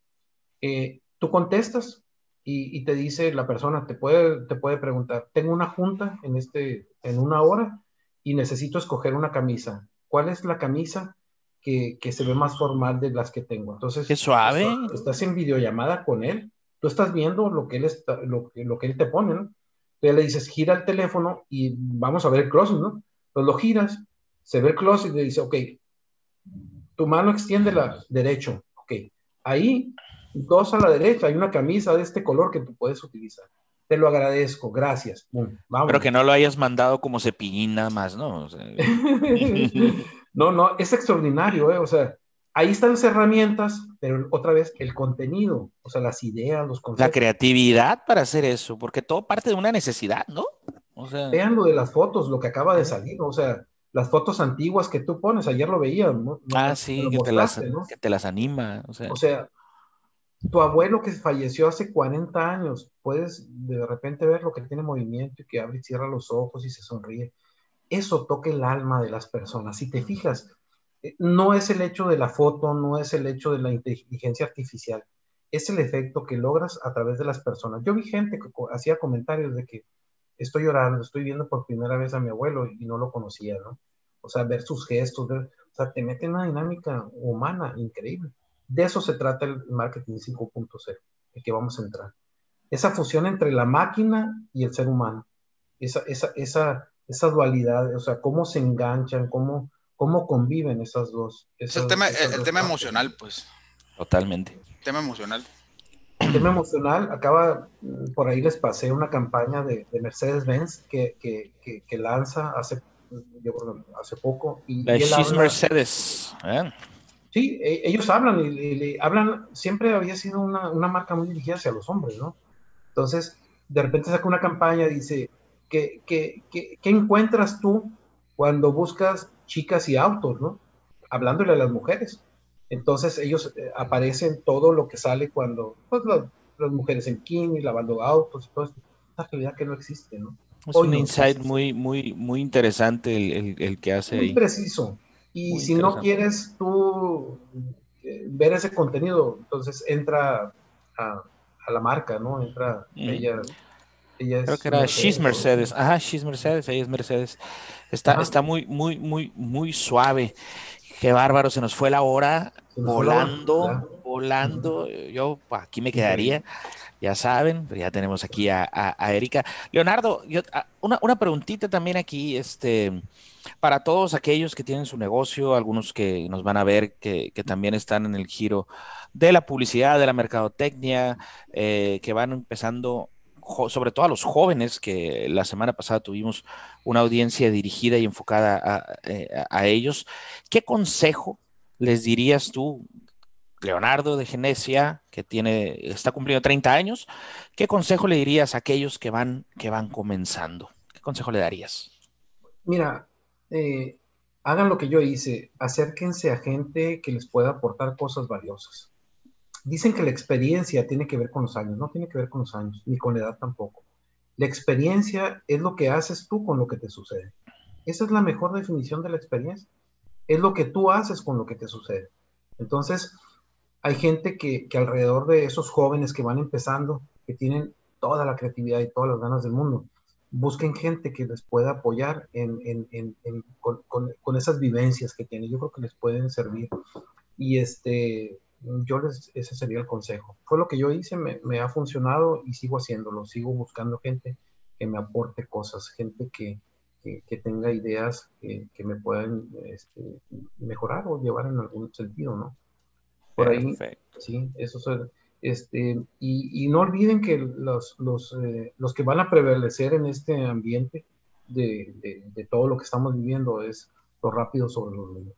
Speaker 5: Eh, tú contestas y, te dice la persona, te puede, te puede preguntar, tengo una junta en, este, en una hora y necesito escoger una camisa. ¿Cuál es la camisa que, que se ve más formal de las que tengo? Entonces,
Speaker 4: Qué suave.
Speaker 5: Estás, en videollamada con él, tú estás viendo lo que él, está, lo, lo que él te pone, ¿no? Entonces le dices, gira el teléfono y vamos a ver el closet, ¿no? Entonces lo giras, se ve el closet y le dice, ok, tu mano extiende la derecho, ok. Ahí, dos a la derecha, hay una camisa de este color que tú puedes utilizar. te lo agradezco, gracias. Vamos.
Speaker 4: Pero que no lo hayas mandado como cepillín nada más, ¿no? O sea,
Speaker 5: no, no, es extraordinario, ¿eh? O sea, ahí están las herramientas, pero otra vez el contenido, o sea, las ideas, los
Speaker 4: la
Speaker 5: conceptos.
Speaker 4: creatividad para hacer eso, porque todo parte de una necesidad, ¿no? O sea,
Speaker 5: Vean lo de las fotos, lo que acaba de salir, ¿no? o sea, las fotos antiguas que tú pones, ayer lo veía, ¿no?
Speaker 4: ah, sí, que te, las,
Speaker 5: ¿no?
Speaker 4: que te las anima. O sea,
Speaker 5: O sea, tu abuelo que falleció hace 40 años, puedes de repente ver lo que tiene movimiento y que abre y cierra los ojos y se sonríe. Eso toca el alma de las personas. Si te fijas, eh, no es el hecho de la foto, no es el hecho de la inteligencia artificial, es el efecto que logras a través de las personas. Yo vi gente que hacía comentarios de que estoy llorando, estoy viendo por primera vez a mi abuelo y no lo conocía, ¿no? O sea, ver sus gestos, o sea, te mete en una dinámica humana increíble. De eso se trata el marketing 5.0, el que vamos a entrar. Esa fusión entre la máquina y el ser humano. Esa, esa, esa, esa dualidad, o sea, cómo se enganchan, cómo, cómo conviven esas dos.
Speaker 3: Es
Speaker 5: esas-
Speaker 3: el tema, el, el tema emocional, pues.
Speaker 4: totalmente.
Speaker 3: Tema emocional.
Speaker 5: El tema emocional, acaba, mm, por ahí les pasé una campaña de, de Mercedes-Benz que, que, que, que lanza hace, yo hace poco. Y,
Speaker 4: La
Speaker 5: y
Speaker 4: She's
Speaker 5: habla-
Speaker 4: Mercedes. ¿eh?
Speaker 5: Sí, e- ellos hablan y, y- y hablan, siempre había sido una, una marca muy dirigida hacia los hombres, ¿no? Entonces, de repente saca una campaña y dice, ¿qué, qué, qué, qué encuentras tú cuando buscas chicas y autos, ¿no? Hablándole a las mujeres. Entonces, ellos eh, aparecen todo lo que sale cuando, pues, la- las mujeres en bikini, lavando autos y todo esto. Esta realidad que no existe, ¿no?
Speaker 4: Es
Speaker 5: Hoy
Speaker 4: un
Speaker 5: no
Speaker 4: insight
Speaker 5: existe.
Speaker 4: muy, muy, muy interesante el, el- el que hace
Speaker 5: Muy
Speaker 4: ahí.
Speaker 5: preciso. Y
Speaker 4: Muy
Speaker 5: si no quieres tú eh, ver ese contenido, entonces entra a, a la marca, ¿no? Entra
Speaker 4: Mm.
Speaker 5: ella. ella
Speaker 4: Creo
Speaker 5: es
Speaker 4: que era She's Mercedes. Ajá, She's Mercedes, ella es Mercedes. Está,
Speaker 5: Ajá.
Speaker 4: está muy, muy, muy, muy suave. Qué bárbaro, se nos fue la hora
Speaker 5: la
Speaker 4: volando, volando. Yo aquí me quedaría, ya saben, ya tenemos aquí a, a- a Erika. Leonardo, yo- a- una, una preguntita también aquí, este, para todos aquellos que tienen su negocio, algunos que nos van a ver que, también están en el giro de la publicidad, de la mercadotecnia, eh, que van empezando, sobre todo a los jóvenes, que la semana pasada tuvimos una audiencia dirigida y enfocada a, eh, a ellos. ¿Qué consejo les dirías tú, Leonardo de Genesia, que tiene, está cumpliendo 30 años? ¿Qué consejo le dirías a aquellos que van, que van comenzando? ¿Qué consejo le darías?
Speaker 5: Mira, eh, hagan lo que yo hice, acérquense a gente que les pueda aportar cosas valiosas. Dicen que la experiencia tiene que ver con los años, no tiene que ver con los años, ni con la edad tampoco. La experiencia es lo que haces tú con lo que te sucede. Esa es la mejor definición de la experiencia. Es lo que tú haces con lo que te sucede. Entonces, hay gente que, que alrededor de esos jóvenes que van empezando, que tienen toda la creatividad y todas las ganas del mundo, busquen gente que les pueda apoyar en, en- en- en- con, con- con esas vivencias que tienen. Yo creo que les pueden servir. Y este, yo les, ese sería el consejo. Fue lo que yo hice, me, me ha funcionado y sigo haciéndolo. Sigo buscando gente que me aporte cosas, gente que, que, que tenga ideas que, que me puedan este, mejorar o llevar en algún sentido, ¿no? Por ahí. Sí, eso es, este, y, no olviden que los, los, eh, los que van a prevalecer en este ambiente de, de- todo lo que estamos viviendo es lo rápido sobre los lentos.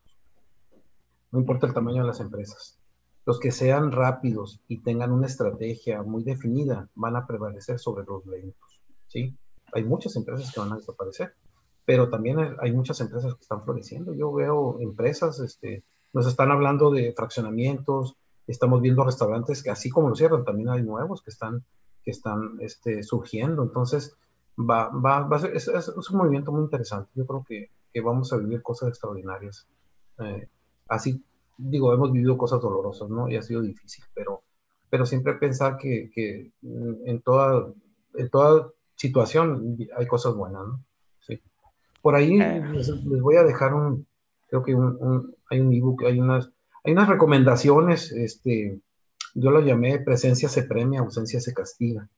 Speaker 5: No importa el tamaño de las empresas. Los que sean rápidos y tengan una estrategia muy definida van a prevalecer sobre los lentos. ¿sí? Hay muchas empresas que van a desaparecer, pero también hay muchas empresas que están floreciendo. Yo veo empresas, este, nos están hablando de fraccionamientos, estamos viendo restaurantes que así como lo cierran, también hay nuevos que están, que están este, surgiendo. Entonces, va, va, va a ser, es, es- un movimiento muy interesante. Yo creo que, que vamos a vivir cosas extraordinarias. Eh, así, digo, hemos vivido cosas dolorosas, ¿no? Y ha sido difícil, pero, pero siempre pensar que, que en, toda, en toda situación hay cosas buenas, ¿no? Sí. Por ahí
Speaker 4: Eh.
Speaker 5: les, les voy a dejar un, creo que un, un- hay un ebook, hay unas, hay unas recomendaciones, este, yo lo llamé presencia se premia, ausencia se castiga.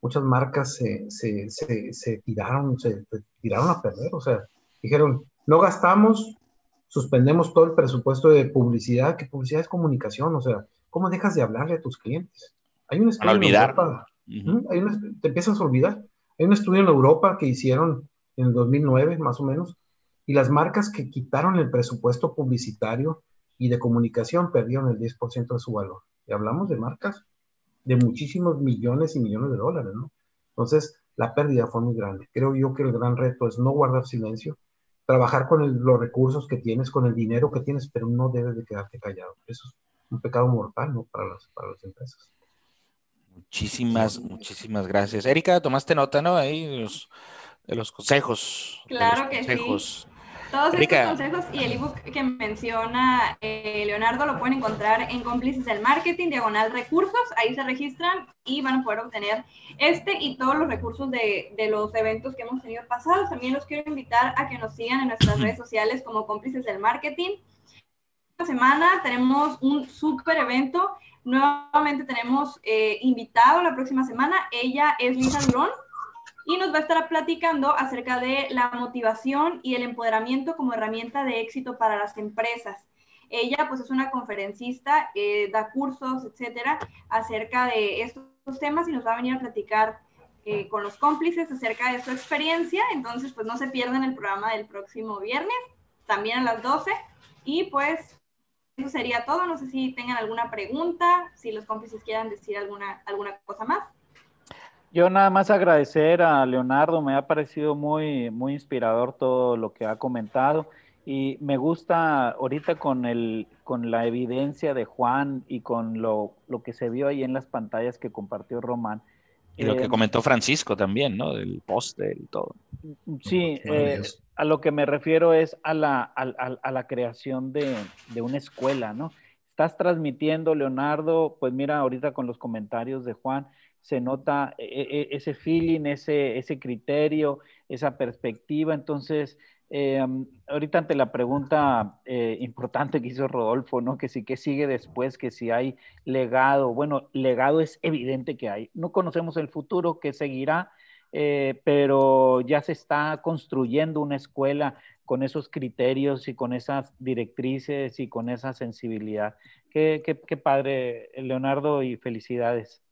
Speaker 5: Muchas marcas se, se, se, se tiraron, se, tiraron a perder, o sea, dijeron, no gastamos, suspendemos todo el presupuesto de publicidad, que publicidad es comunicación, o sea, ¿cómo dejas de hablarle a tus clientes? Hay un estudio en
Speaker 4: olvidar.
Speaker 5: Europa, Hay te empiezas a olvidar. Hay un estudio en Europa que hicieron en el 2009, más o menos, y las marcas que quitaron el presupuesto publicitario y de comunicación perdieron el 10% de su valor. Y hablamos de marcas de muchísimos millones y millones de dólares, ¿no? Entonces, la pérdida fue muy grande. Creo yo que el gran reto es no guardar silencio, trabajar con los recursos que tienes, con el dinero que tienes, pero no debes de quedarte callado. Eso es un pecado mortal, ¿no? Para las, para las empresas.
Speaker 4: Muchísimas, muchísimas gracias. Erika, tomaste nota, ¿no? Ahí los, de los consejos.
Speaker 6: Claro que sí. Todos estos consejos y el ebook que menciona eh, Leonardo lo pueden encontrar en Cómplices del Marketing, diagonal recursos. Ahí se registran y van a poder obtener este y todos los recursos de, de los eventos que hemos tenido pasados. También los quiero invitar a que nos sigan en nuestras redes sociales como Cómplices del Marketing. Esta semana tenemos un súper evento. Nuevamente tenemos eh, invitado la próxima semana. Ella es Lisa Durón y nos va a estar platicando acerca de la motivación y el empoderamiento como herramienta de éxito para las empresas. Ella pues es una conferencista, eh, da cursos, etcétera, acerca de estos temas y nos va a venir a platicar eh, con los cómplices acerca de su experiencia. Entonces pues no se pierdan el programa del próximo viernes, también a las 12. Y pues eso sería todo. No sé si tengan alguna pregunta, si los cómplices quieran decir alguna, alguna cosa más.
Speaker 2: Yo nada más agradecer a Leonardo, me ha parecido muy, muy inspirador todo lo que ha comentado y me gusta ahorita con, el, con la evidencia de Juan y con lo, lo que se vio ahí en las pantallas que compartió Román.
Speaker 4: Y lo que eh, comentó Francisco también, ¿no? Del poste y todo.
Speaker 2: Sí, eh, a lo que me refiero es a la, a, a la creación de, de, una escuela, ¿no? Estás transmitiendo, Leonardo, pues mira, ahorita con los comentarios de Juan, se nota e, e, ese feeling, ese, ese criterio, esa perspectiva. Entonces, eh, ahorita ante la pregunta eh, importante que hizo Rodolfo, ¿no? Que sí, que sigue después, que si hay legado. Bueno, legado es evidente que hay. No conocemos el futuro que seguirá, eh, pero ya se está construyendo una escuela con esos criterios y con esas directrices y con esa sensibilidad. Qué, qué, qué padre, Leonardo, y felicidades.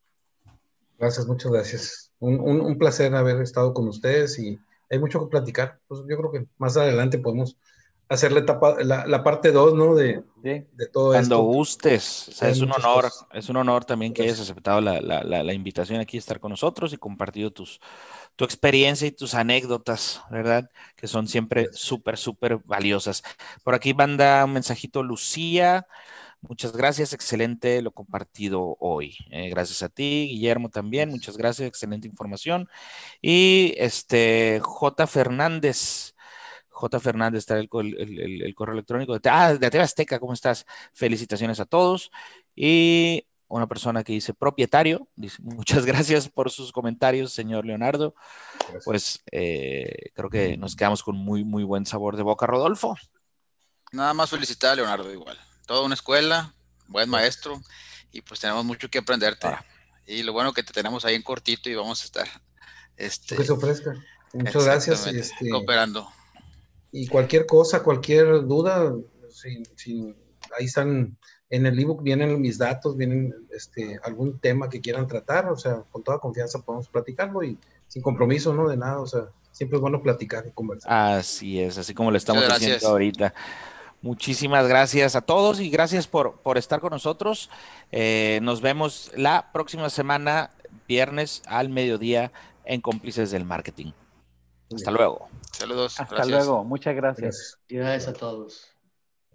Speaker 5: Gracias, muchas gracias. Un, un, placer haber estado con ustedes y hay mucho que platicar. Pues yo creo que más adelante podemos hacer la, etapa, la, parte 2, ¿no? De, de, todo
Speaker 4: Cuando esto. Cuando gustes. O sea, es un honor, es un honor también que hayas aceptado la, la, invitación aquí a estar con nosotros y compartido tus, tu experiencia y tus anécdotas, ¿verdad? Que son siempre súper, súper valiosas. Por aquí manda un mensajito Lucía. Muchas gracias, excelente lo compartido hoy. Eh, gracias a ti, Guillermo también, muchas gracias, excelente información. Y este J. Fernández, J. Fernández está el, el, correo electrónico de, ah, de Azteca, ¿cómo estás? Felicitaciones a todos. Y una persona que dice propietario, dice muchas gracias por sus comentarios, señor Leonardo. Pues eh, creo que nos quedamos con muy, muy buen sabor de boca, Rodolfo.
Speaker 3: Nada más felicitar a Leonardo igual toda una escuela, buen maestro, y pues tenemos mucho que aprenderte. Ah. Y lo bueno que te tenemos ahí en cortito y vamos a estar. Este,
Speaker 5: que se ofrezca. Muchas gracias. Este,
Speaker 3: cooperando.
Speaker 5: Y cualquier cosa, cualquier duda, ahí están, en el ebook vienen mis datos, vienen este, algún tema que quieran tratar, o sea, con toda confianza podemos platicarlo y sin compromiso, ¿no? De nada, o sea, siempre es bueno platicar y conversar.
Speaker 4: Así es, así como lo estamos haciendo ahorita. Muchísimas gracias a todos y gracias por, por estar con nosotros. Eh, nos vemos la próxima semana, viernes al mediodía, en Cómplices del Marketing. Hasta luego.
Speaker 3: Saludos.
Speaker 2: Hasta luego. Muchas gracias.
Speaker 1: Gracias a todos.